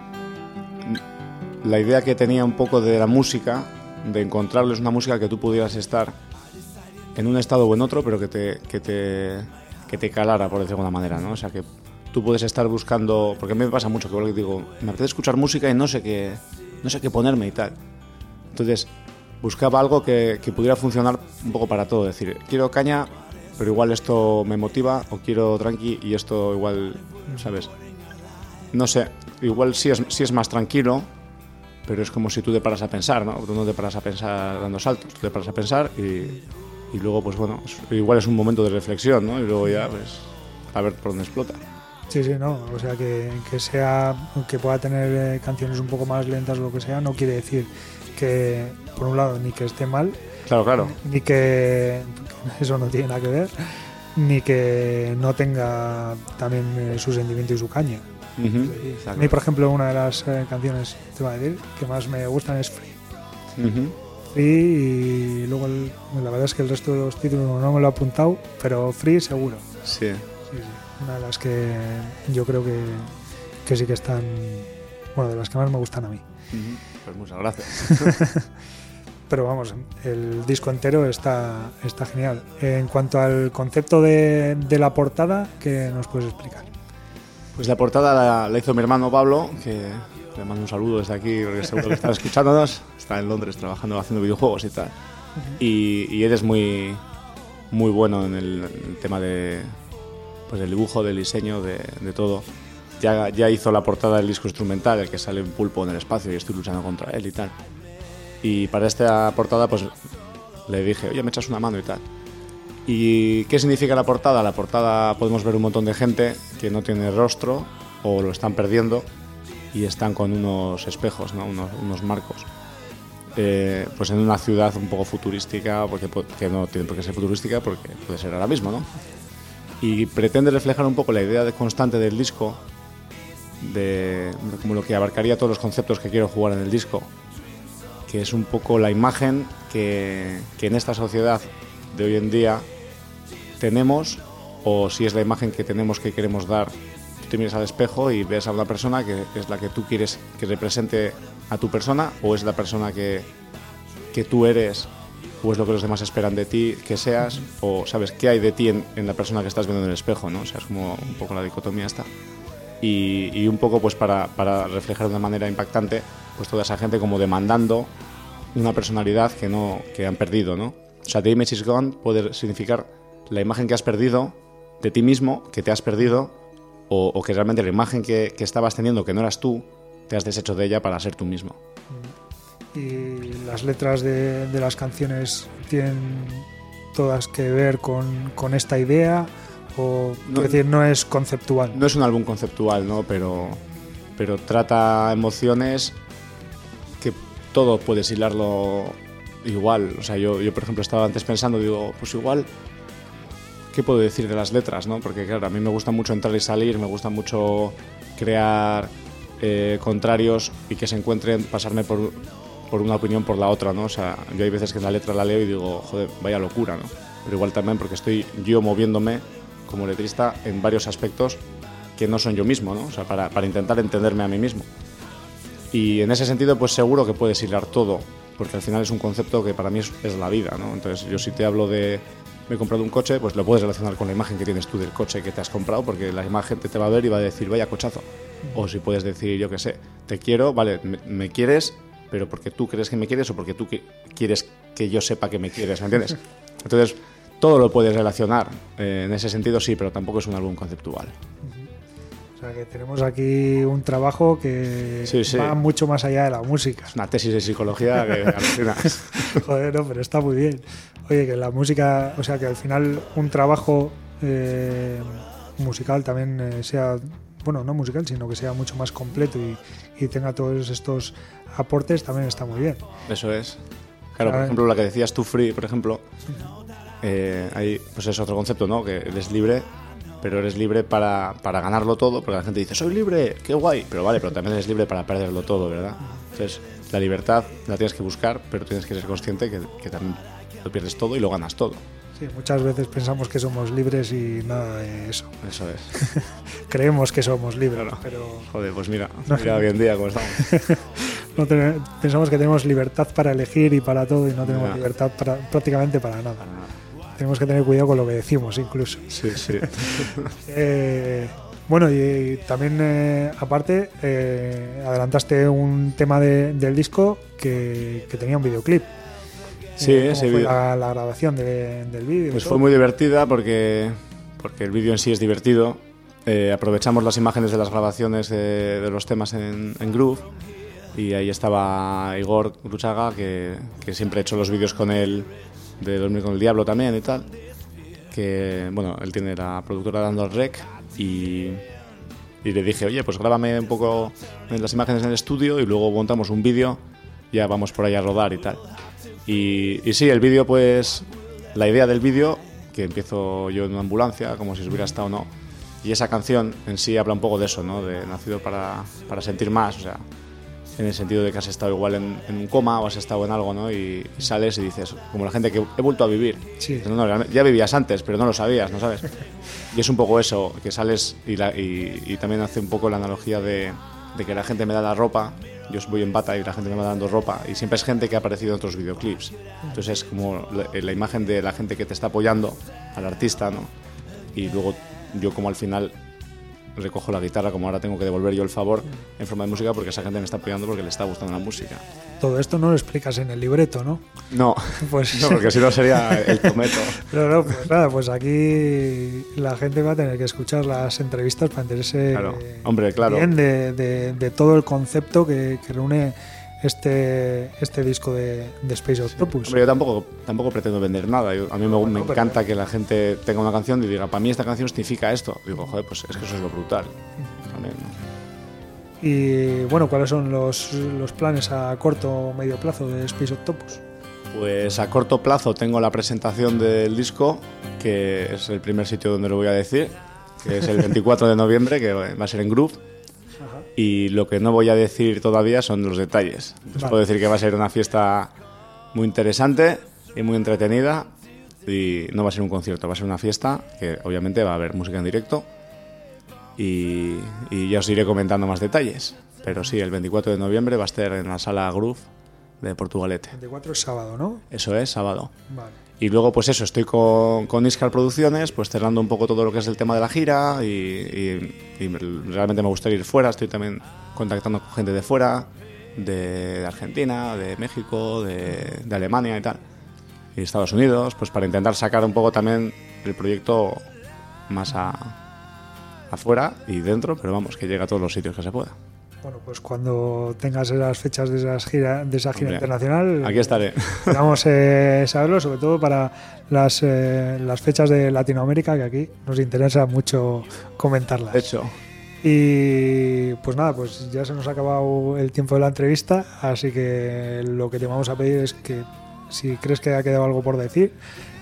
la idea que tenía un poco de la música, de encontrarles una música que tú pudieras estar en un estado o en otro, pero que te, que te, que te calara, por decirlo de alguna manera, ¿no? O sea, que tú puedes estar buscando, porque a mí me pasa mucho que digo, me apetece escuchar música y no sé qué, no sé qué ponerme y tal. Entonces, buscaba algo que, que pudiera funcionar un poco para todo, es decir, quiero caña, pero igual esto me motiva, o quiero tranqui y esto igual, ¿sabes? No sé, igual sí es, sí es más tranquilo, pero es como si tú te paras a pensar, ¿no? Tú no te paras a pensar dando saltos, tú te paras a pensar y, y luego, pues bueno, igual es un momento de reflexión, ¿no? Y luego ya, pues, a ver por dónde explota. Sí, sí, no, o sea que, que sea que pueda tener eh, canciones un poco más lentas o lo que sea, no quiere decir que por un lado ni que esté mal, Claro, claro. ni que eso no tiene nada que ver, ni que no tenga también eh, su sentimiento y su caña. Ujú, A mí, por ejemplo, una de las eh, canciones, te voy a decir, que más me gustan es Free. Free y luego el- la verdad es que el resto de los títulos no me lo he apuntado, pero Free seguro. Sí. Sí, sí. Una de las que yo creo que, que sí que están, bueno, de las que más me gustan a mí. Pues muchas gracias. Pero vamos, el disco entero está, está genial. En cuanto al concepto de, de la portada, ¿qué nos puedes explicar? Pues la portada la, la hizo mi hermano Pablo, que le mando un saludo desde aquí, porque seguro que está escuchándonos. Está en Londres trabajando, haciendo videojuegos y tal. Y, y él es muy, muy bueno en el, en el tema de, pues del dibujo, del diseño, de, de todo. Ya, ya hizo la portada del disco instrumental, el que sale un pulpo en el espacio y estoy luchando contra él y tal. Y para esta portada, pues le dije, oye, me echas una mano y tal. ¿Y qué significa la portada? La portada podemos ver un montón de gente que no tiene rostro o lo están perdiendo y están con unos espejos, ¿no? unos, unos marcos. Eh, pues en una ciudad un poco futurística, porque que no tiene por qué ser futurística, porque puede ser ahora mismo, ¿no? Y pretende reflejar un poco la idea de constante del disco, de como lo que abarcaría todos los conceptos que quiero jugar en el disco, que es un poco la imagen que, que en esta sociedad de hoy en día tenemos, o si es la imagen que tenemos que queremos dar. Tú te miras al espejo y ves a una persona que es la que tú quieres que represente a tu persona, o es la persona que, que tú eres, o es lo que los demás esperan de ti que seas, o sabes qué hay de ti en, en la persona que estás viendo en el espejo, ¿no? O sea, es como un poco la dicotomía esta. Y, y un poco pues para, para reflejar de una manera impactante pues toda esa gente como demandando una personalidad que no que han perdido, ¿no? O sea, the image is gone puede significar la imagen que has perdido de ti mismo, que te has perdido, o, o que realmente la imagen que, que estabas teniendo, que no eras tú, te has deshecho de ella para ser tú mismo. Y las letras de, de las canciones tienen todas que ver con, con esta idea, No. es decir, no es conceptual. No es un álbum conceptual, ¿no? Pero, pero trata emociones que todo puedes hilarlo igual. O sea, yo, yo, por ejemplo, estaba antes pensando, digo, pues igual, ¿qué puedo decir de las letras, no? Porque, claro, a mí me gusta mucho entrar y salir, me gusta mucho crear eh, contrarios y que se encuentren, pasarme por, por una opinión por la otra, ¿no? O sea, yo hay veces que la letra la leo y digo, joder, vaya locura, ¿no? Pero igual también porque estoy yo moviéndome como letrista en varios aspectos que no son yo mismo, ¿no? O sea, para, para intentar entenderme a mí mismo. Y en ese sentido, pues seguro que puedes hilar todo, porque al final es un concepto que para mí es, es la vida, ¿no? Entonces, yo si te hablo de me he comprado un coche, pues lo puedes relacionar con la imagen que tienes tú del coche que te has comprado, porque la imagen te, te va a ver y va a decir, vaya cochazo. O si puedes decir, yo qué sé, te quiero, vale, me, me quieres, pero porque tú crees que me quieres o porque tú que- quieres que yo sepa que me quieres, ¿me entiendes? Entonces, todo lo puedes relacionar. eh, en ese sentido, sí, pero tampoco es un álbum conceptual. O sea que tenemos aquí un trabajo que Sí, sí. va mucho más allá de la música. Es una tesis de psicología que alucinas. Joder, no, pero está muy bien. Oye, que la música, o sea, que al final un trabajo eh, musical también eh, sea, bueno, no musical, sino que sea mucho más completo y, y tenga todos estos aportes, también está muy bien. Eso es. Claro, por ejemplo, la que decías tú, Free, por ejemplo, eh, ahí pues es otro concepto, ¿no? Que eres libre, pero eres libre para, para ganarlo todo, porque la gente dice, soy libre, qué guay, pero vale, pero también eres libre para perderlo todo, ¿verdad? Entonces, la libertad la tienes que buscar, pero tienes que ser consciente que, que también lo pierdes todo y lo ganas todo. Sí, muchas veces pensamos que somos libres y nada de eso. Eso es. Creemos que somos libres, pero Joder, pues mira, No. mira hoy en día cómo estamos. no ten- pensamos que tenemos libertad para elegir y para todo y no tenemos Ya. libertad para, prácticamente para nada. Tenemos que tener cuidado con lo que decimos incluso. Sí, sí. Eh, bueno, y, y también, eh, aparte, eh, adelantaste un tema de- del disco que, que tenía un videoclip. Sí, Eh, ¿cómo ese fue vídeo. la, la grabación de- del vídeo. Pues fue muy divertida porque, porque el vídeo en sí es divertido. Aprovechamos las imágenes de las grabaciones de, de los temas en, en Groove y ahí estaba Igor Gruchaga, que, que siempre he hecho los vídeos con él de Dormir con el Diablo también y tal. Que, bueno, él tiene la productora dando el rec y, y le dije, oye, pues grábame un poco las imágenes en el estudio y luego montamos un vídeo, ya vamos por ahí a rodar y tal. Y, y sí, el vídeo, pues, la idea del vídeo, que empiezo yo en una ambulancia, como si hubiera estado o no, y esa canción en sí habla un poco de eso, ¿no? De nacido para, para sentir más, o sea, en el sentido de que has estado igual en, en un coma o has estado en algo, ¿no? Y, y sales y dices, como la gente que he vuelto a vivir. Sí. No, no, ya vivías antes, pero no lo sabías, ¿no sabes? Y es un poco eso, que sales y, la- y- y también hace un poco la analogía de, de que la gente me da la ropa, yo voy en bata y la gente me va dando ropa, y siempre es gente que ha aparecido en otros videoclips. Entonces es como la, la imagen de la gente que te está apoyando al artista, ¿no? Y luego yo como al final recojo la guitarra, como ahora tengo que devolver yo el favor en forma de música porque esa gente me está apoyando porque le está gustando la música. Todo esto no lo explicas en el libreto, ¿no? No, Pues no porque si no sería el cometo. Pero no, pues nada, pues aquí la gente va a tener que escuchar las entrevistas para enterarse Claro. Hombre, claro. bien de, de- de todo el concepto que, que reúne este, este disco de, de Space Octopus. Hombre, yo tampoco, tampoco pretendo vender nada. Yo- a mí me, me pero- encanta que la gente tenga una canción y diga, para mí esta canción significa esto. Digo, joder, pues es que eso es lo brutal. También, ¿no? Y bueno, ¿cuáles son los, los planes a corto o medio plazo de Space Octopus? Pues a corto plazo tengo la presentación del disco, que es el primer sitio donde lo voy a decir, que es el 24 de noviembre, que va a ser en Groove. Y lo que no voy a decir todavía son los detalles. Les Vale. puedo decir que va a ser una fiesta muy interesante y muy entretenida. Y no va a ser un concierto, va a ser una fiesta que obviamente va a haber música en directo. Y, y ya os iré comentando más detalles. Pero sí, el 24 de noviembre va a estar en la sala Groove de Portugalete. 24 es sábado, ¿no? Eso es, sábado. Vale. Y luego, pues eso, estoy con, con Iscar Producciones, pues cerrando un poco todo lo que es el tema de la gira y, y- realmente me gustaría ir fuera. Estoy también contactando con gente de fuera, de, Argentina, de México, de, de Alemania y tal, y Estados Unidos, pues para intentar sacar un poco también el proyecto más a, afuera y dentro, pero vamos, que llegue a todos los sitios que se pueda. Bueno, pues cuando tengas las fechas de, esas gira, de esa gira Hombre, internacional, Aquí estaré. Esperamos eh, saberlo, sobre todo para las, eh, las fechas de Latinoamérica, que aquí nos interesa mucho comentarlas. De hecho, Y pues nada, pues ya se nos ha acabado el tiempo de la entrevista, así que lo que te vamos a pedir es que si crees que ha quedado algo por decir,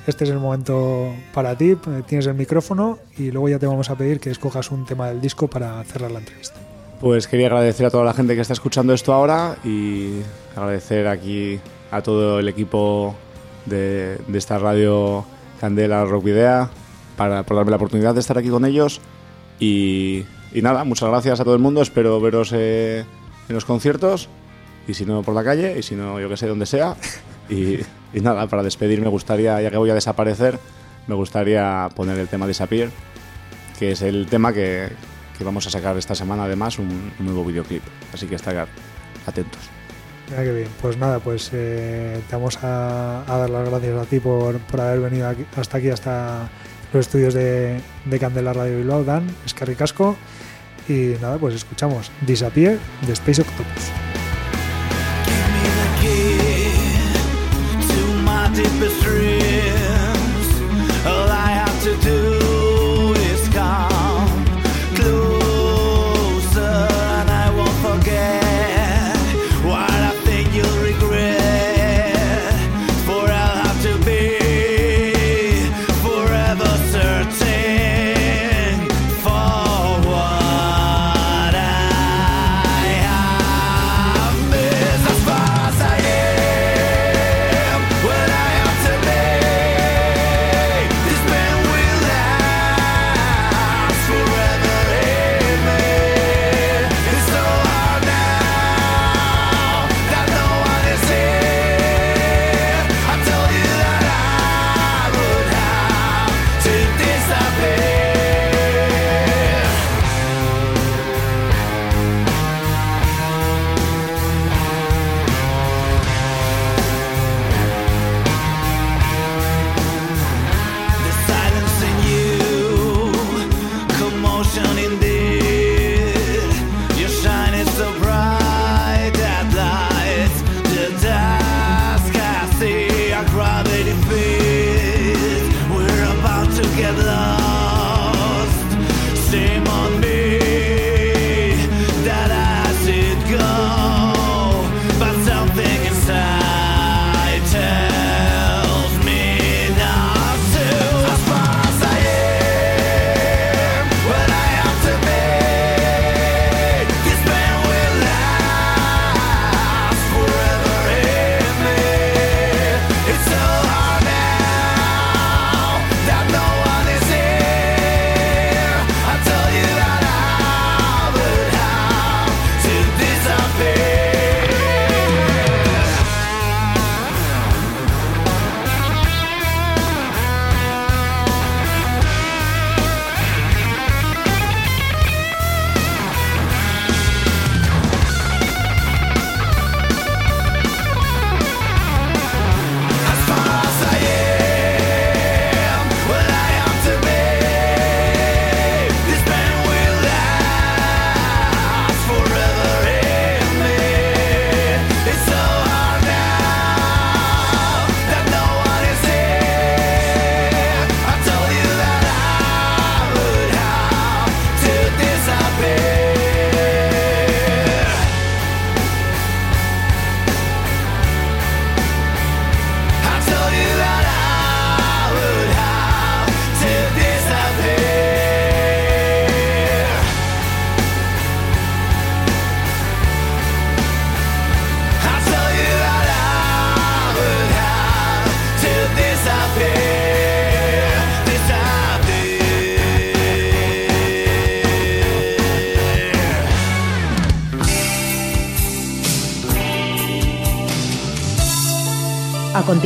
este es el momento para ti, tienes el micrófono y luego ya te vamos a pedir que escojas un tema del disco para cerrar la entrevista. Pues quería agradecer a toda la gente que está escuchando esto ahora y agradecer aquí a todo el equipo de, esta radio Candela Rock Video para, por darme la oportunidad de estar aquí con ellos. Y, nada, muchas gracias a todo el mundo. Espero veros eh, en los conciertos y si no por la calle y si no yo que sé donde sea. Y, y nada, para despedirme me gustaría, ya que voy a desaparecer, me gustaría poner el tema Disappear, que es el tema que, que vamos a sacar esta semana además un, nuevo videoclip. Así que estar atentos. Pues nada, pues eh, te vamos a, a dar las gracias a ti por, por haber venido aquí- hasta aquí, hasta los estudios de, de Candela Radio Bilbao, Dan, Escarri Casco. Y nada, pues escuchamos Disappear de Space Octopus.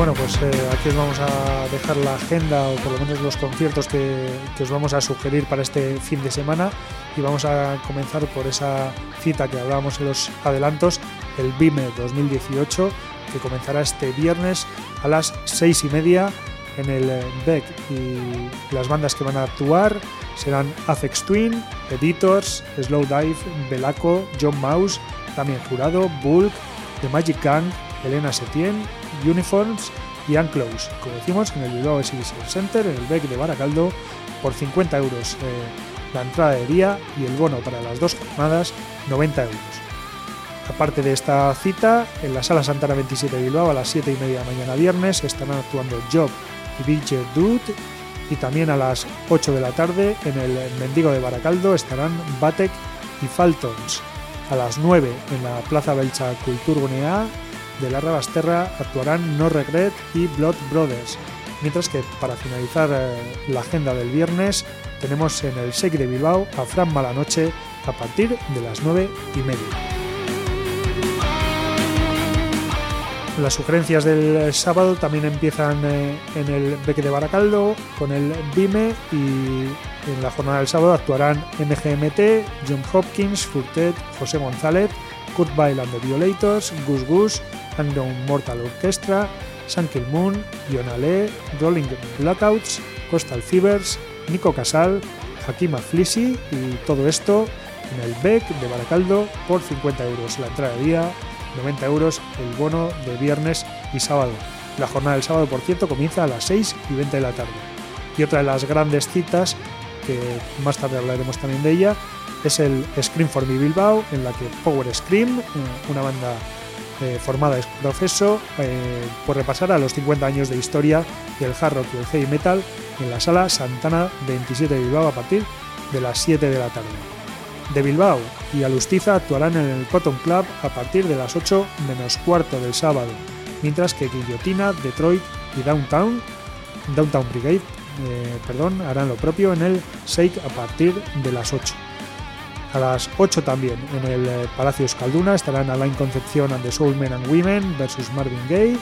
Bueno, pues eh, aquí os vamos a dejar la agenda o por lo menos los conciertos que, que os vamos a sugerir para este fin de semana. Y vamos a comenzar por esa cita que hablábamos en los adelantos, el BIME 2018, que comenzará este viernes a las seis y media en el eh, BEC y las bandas que van a actuar serán Afex Twin, Editors, Slow Dive, Belaco, John Mouse, también Jurado, Bulk, The Magic Gang, Elena Setien, Uniforms y Unclose, como decimos en el Bilbao Exhibition Center, en el BEC de Baracaldo, por 50 euros eh, la entrada de día y el bono para las dos jornadas 90 euros. Aparte de esta cita, en la Sala Santana 27 de Bilbao a las 7 y media de mañana viernes estarán actuando Job y Big Dude y también a las 8 de la tarde en el Mendigo de Baracaldo estarán Batek y Faltons. A las 9 en la Plaza Belcha Kulturgunea de la Rabasterra actuarán No Regret y Blood Brothers. Mientras que para finalizar eh, la agenda del viernes tenemos en el Shake de Bilbao a Fran Malanoche a partir de las 9 y media. Las sugerencias del sábado también empiezan eh, en el Beque de Baracaldo con el BIME y en la jornada del sábado actuarán MGMT, John Hopkins, Furtet, José González, Kurt and the Violators, Gus Gus, Unknown Mortal Orchestra, Sankil Moon, Lee, Rolling Blackouts, Coastal Fevers, Nico Casal, Hakima Flissi y todo esto en el BEC de Baracaldo por 50 euros la entrada de día 90 euros el bono de viernes y sábado. La jornada del sábado, por cierto, comienza a las 6 y 20 de la tarde. Y otra de las grandes citas, que más tarde hablaremos también de ella, es el Scream for Me Bilbao, en la que Power Scream, una banda eh, formada es proceso, eh, por repasar a los 50 años de historia del hard rock y el heavy metal en la sala Santana 27 de Bilbao a partir de las 7 de la tarde de Bilbao y Alustiza actuarán en el Cotton Club a partir de las 8 menos cuarto del sábado, mientras que Guillotina, Detroit y Downtown, Downtown Brigade eh, perdón, harán lo propio en el Shake a partir de las 8. A las 8 también en el eh, Palacio Escalduna estarán Alain Concepción and the Soul Men and Women versus Marvin Gaye.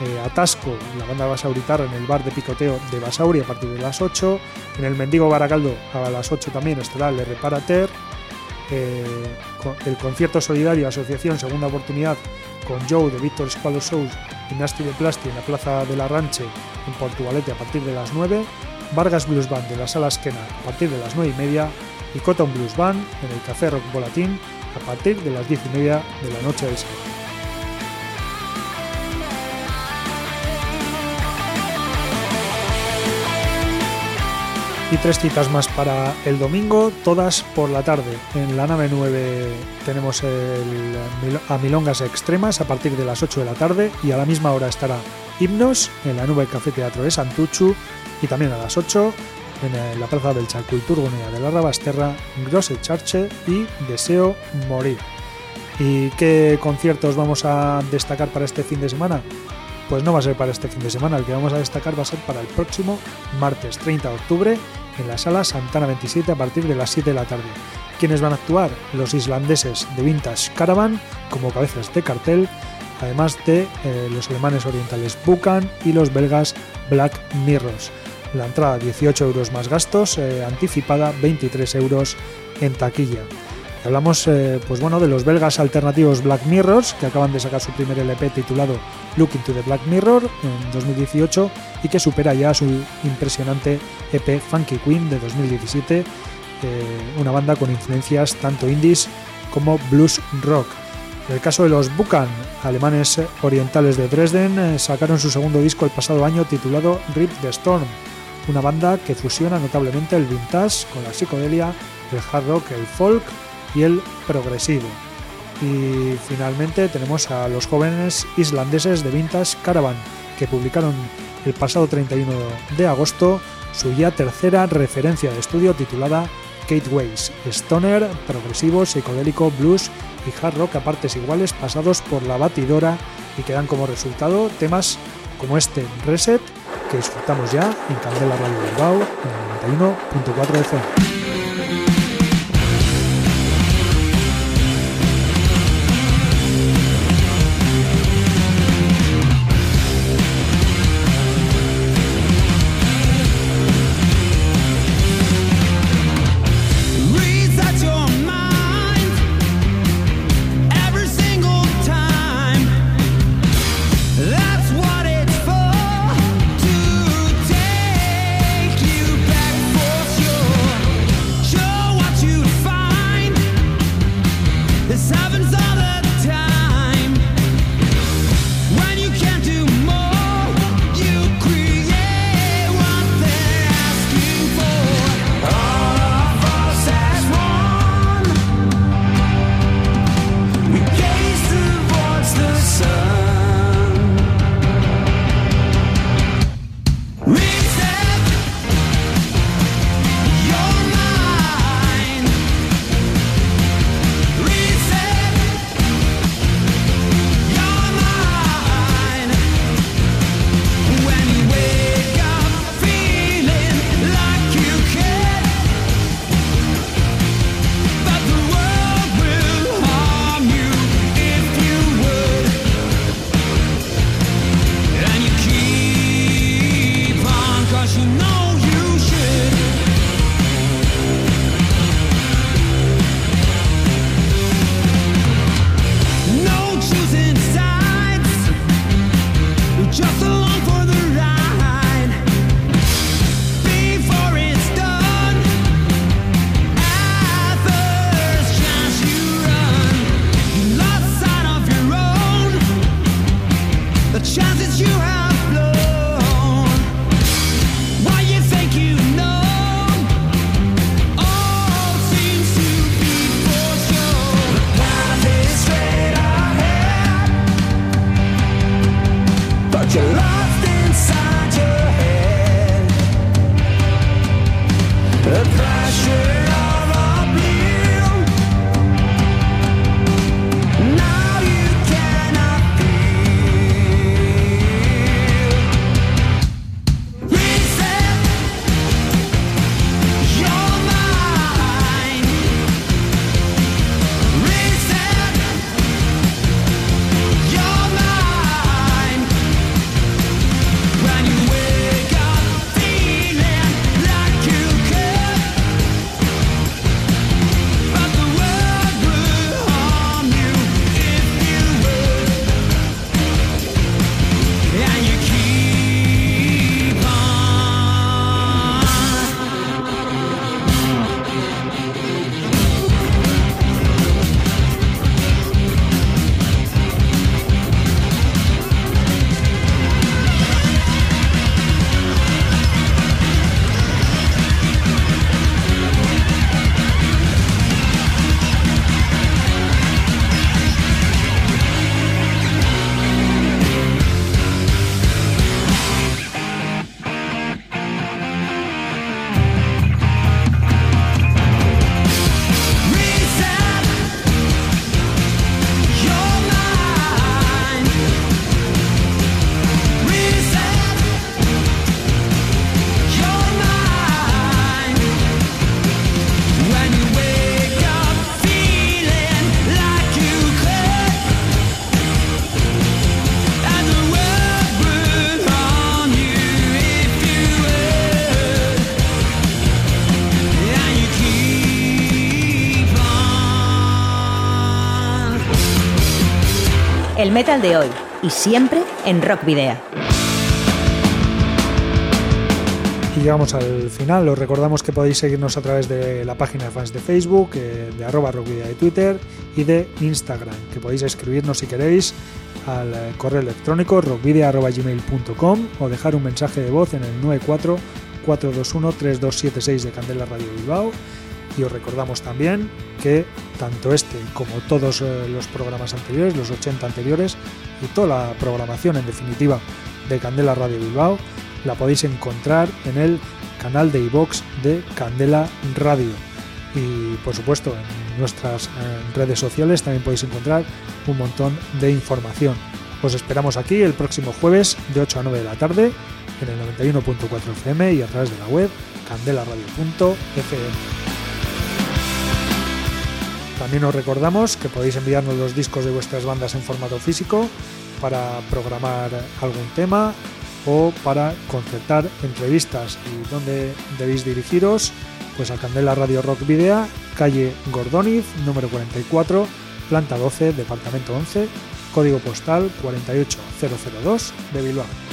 Eh, Atasco, la banda Basauritar en el bar de picoteo de Basauri a partir de las 8. En el Mendigo Baracaldo a las 8 también estará Le Reparater eh, el concierto solidario Asociación Segunda Oportunidad con Joe de Víctor Squalo Shows y Nasty de Plasti en la Plaza de la Ranche en Portugalete a partir de las 9, Vargas Blues Band de la Sala Esquena a partir de las 9 y media y Cotton Blues Band en el Café Rock Volatín a partir de las 10 y media de la noche del sábado. y tres citas más para el domingo, todas por la tarde. En la nave 9 tenemos el, a Milongas Extremas a partir de las 8 de la tarde y a la misma hora estará Himnos en la nube Café Teatro de Santuchu y también a las 8 en la Plaza del Chalculturgunea de la Rabasterra, Grosse Charche y Deseo Morir. ¿Y qué conciertos vamos a destacar para este fin de semana? pues no va a ser para este fin de semana, el que vamos a destacar va a ser para el próximo martes 30 de octubre en la sala Santana 27 a partir de las 7 de la tarde. ¿Quiénes van a actuar? Los islandeses de Vintage Caravan como cabezas de cartel, además de eh, los alemanes orientales Bukan y los belgas Black Mirrors. La entrada 18 euros más gastos, eh, anticipada 23 euros en taquilla. Hablamos eh, pues bueno, de los belgas alternativos Black Mirrors, que acaban de sacar su primer LP titulado Look into the Black Mirror en 2018 y que supera ya su impresionante EP Funky Queen de 2017, eh, una banda con influencias tanto indies como blues rock. En el caso de los Bukan, alemanes orientales de Dresden, eh, sacaron su segundo disco el pasado año titulado Rip the Storm, una banda que fusiona notablemente el vintage con la psicodelia, el hard rock, el folk y el progresivo. Y finalmente tenemos a los jóvenes islandeses de Vintage Caravan, que publicaron el pasado 31 de agosto su ya tercera referencia de estudio titulada Gateways, stoner, progresivo, psicodélico, blues y hard rock a partes iguales pasados por la batidora y que dan como resultado temas como este Reset que disfrutamos ya en Candela Radio Bilbao en el 91.4 FM. metal de hoy y siempre en Rock Video. Y llegamos al final. Os recordamos que podéis seguirnos a través de la página de fans de Facebook, eh, de arroba rockvidea de Twitter y de Instagram. Que podéis escribirnos si queréis al eh, correo electrónico rockvidea.gmail.com o dejar un mensaje de voz en el 94 421 3276 de Candela Radio Bilbao y os recordamos también que tanto este como todos eh, los programas anteriores, los 80 anteriores, y toda la programación en definitiva de Candela Radio Bilbao, la podéis encontrar en el canal de iVox de Candela Radio. Y por supuesto, en nuestras eh, redes sociales también podéis encontrar un montón de información. Os esperamos aquí el próximo jueves de 8 a 9 de la tarde en el 91.4 FM y a través de la web candelaradio.fm. También os recordamos que podéis enviarnos los discos de vuestras bandas en formato físico para programar algún tema o para concertar entrevistas y dónde debéis dirigiros pues a Candela Radio Rock Video, calle Gordoniz, número 44, planta 12, departamento 11, código postal 48002 de Bilbao.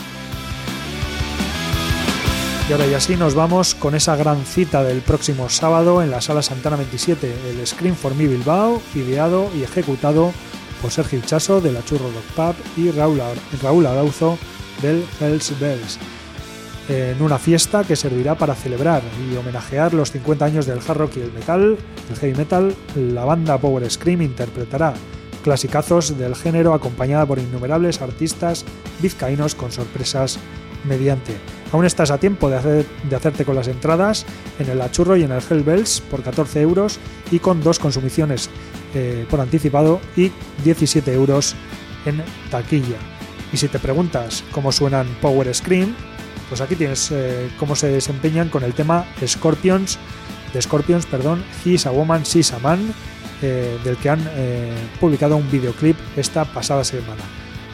Y ahora y así nos vamos con esa gran cita del próximo sábado en la Sala Santana 27, el Scream for Me Bilbao, ideado y ejecutado por Sergio Chaso de la Churro Rock Pub y Raúl Arauzo del Hells Bells, en una fiesta que servirá para celebrar y homenajear los 50 años del hard rock y el metal, el heavy metal. La banda Power Scream interpretará clasicazos del género acompañada por innumerables artistas vizcaínos con sorpresas mediante. Aún estás a tiempo de, hacer- de hacerte con las entradas en el Achurro y en el Hell Bells por 14 euros y con dos consumiciones eh, por anticipado y 17 euros en taquilla. Y si te preguntas cómo suenan Power Scream, pues aquí tienes eh, cómo se desempeñan con el tema Scorpions, de Scorpions, perdón, He's a Woman, She's a Man, eh, del que han publicado un videoclip esta pasada semana.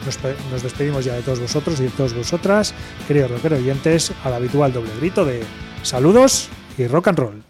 Nos, pe- nos despedimos ya de todos vosotros y de todas vosotras, queridos rockero oyentes, al habitual doble grito de saludos y rock and roll.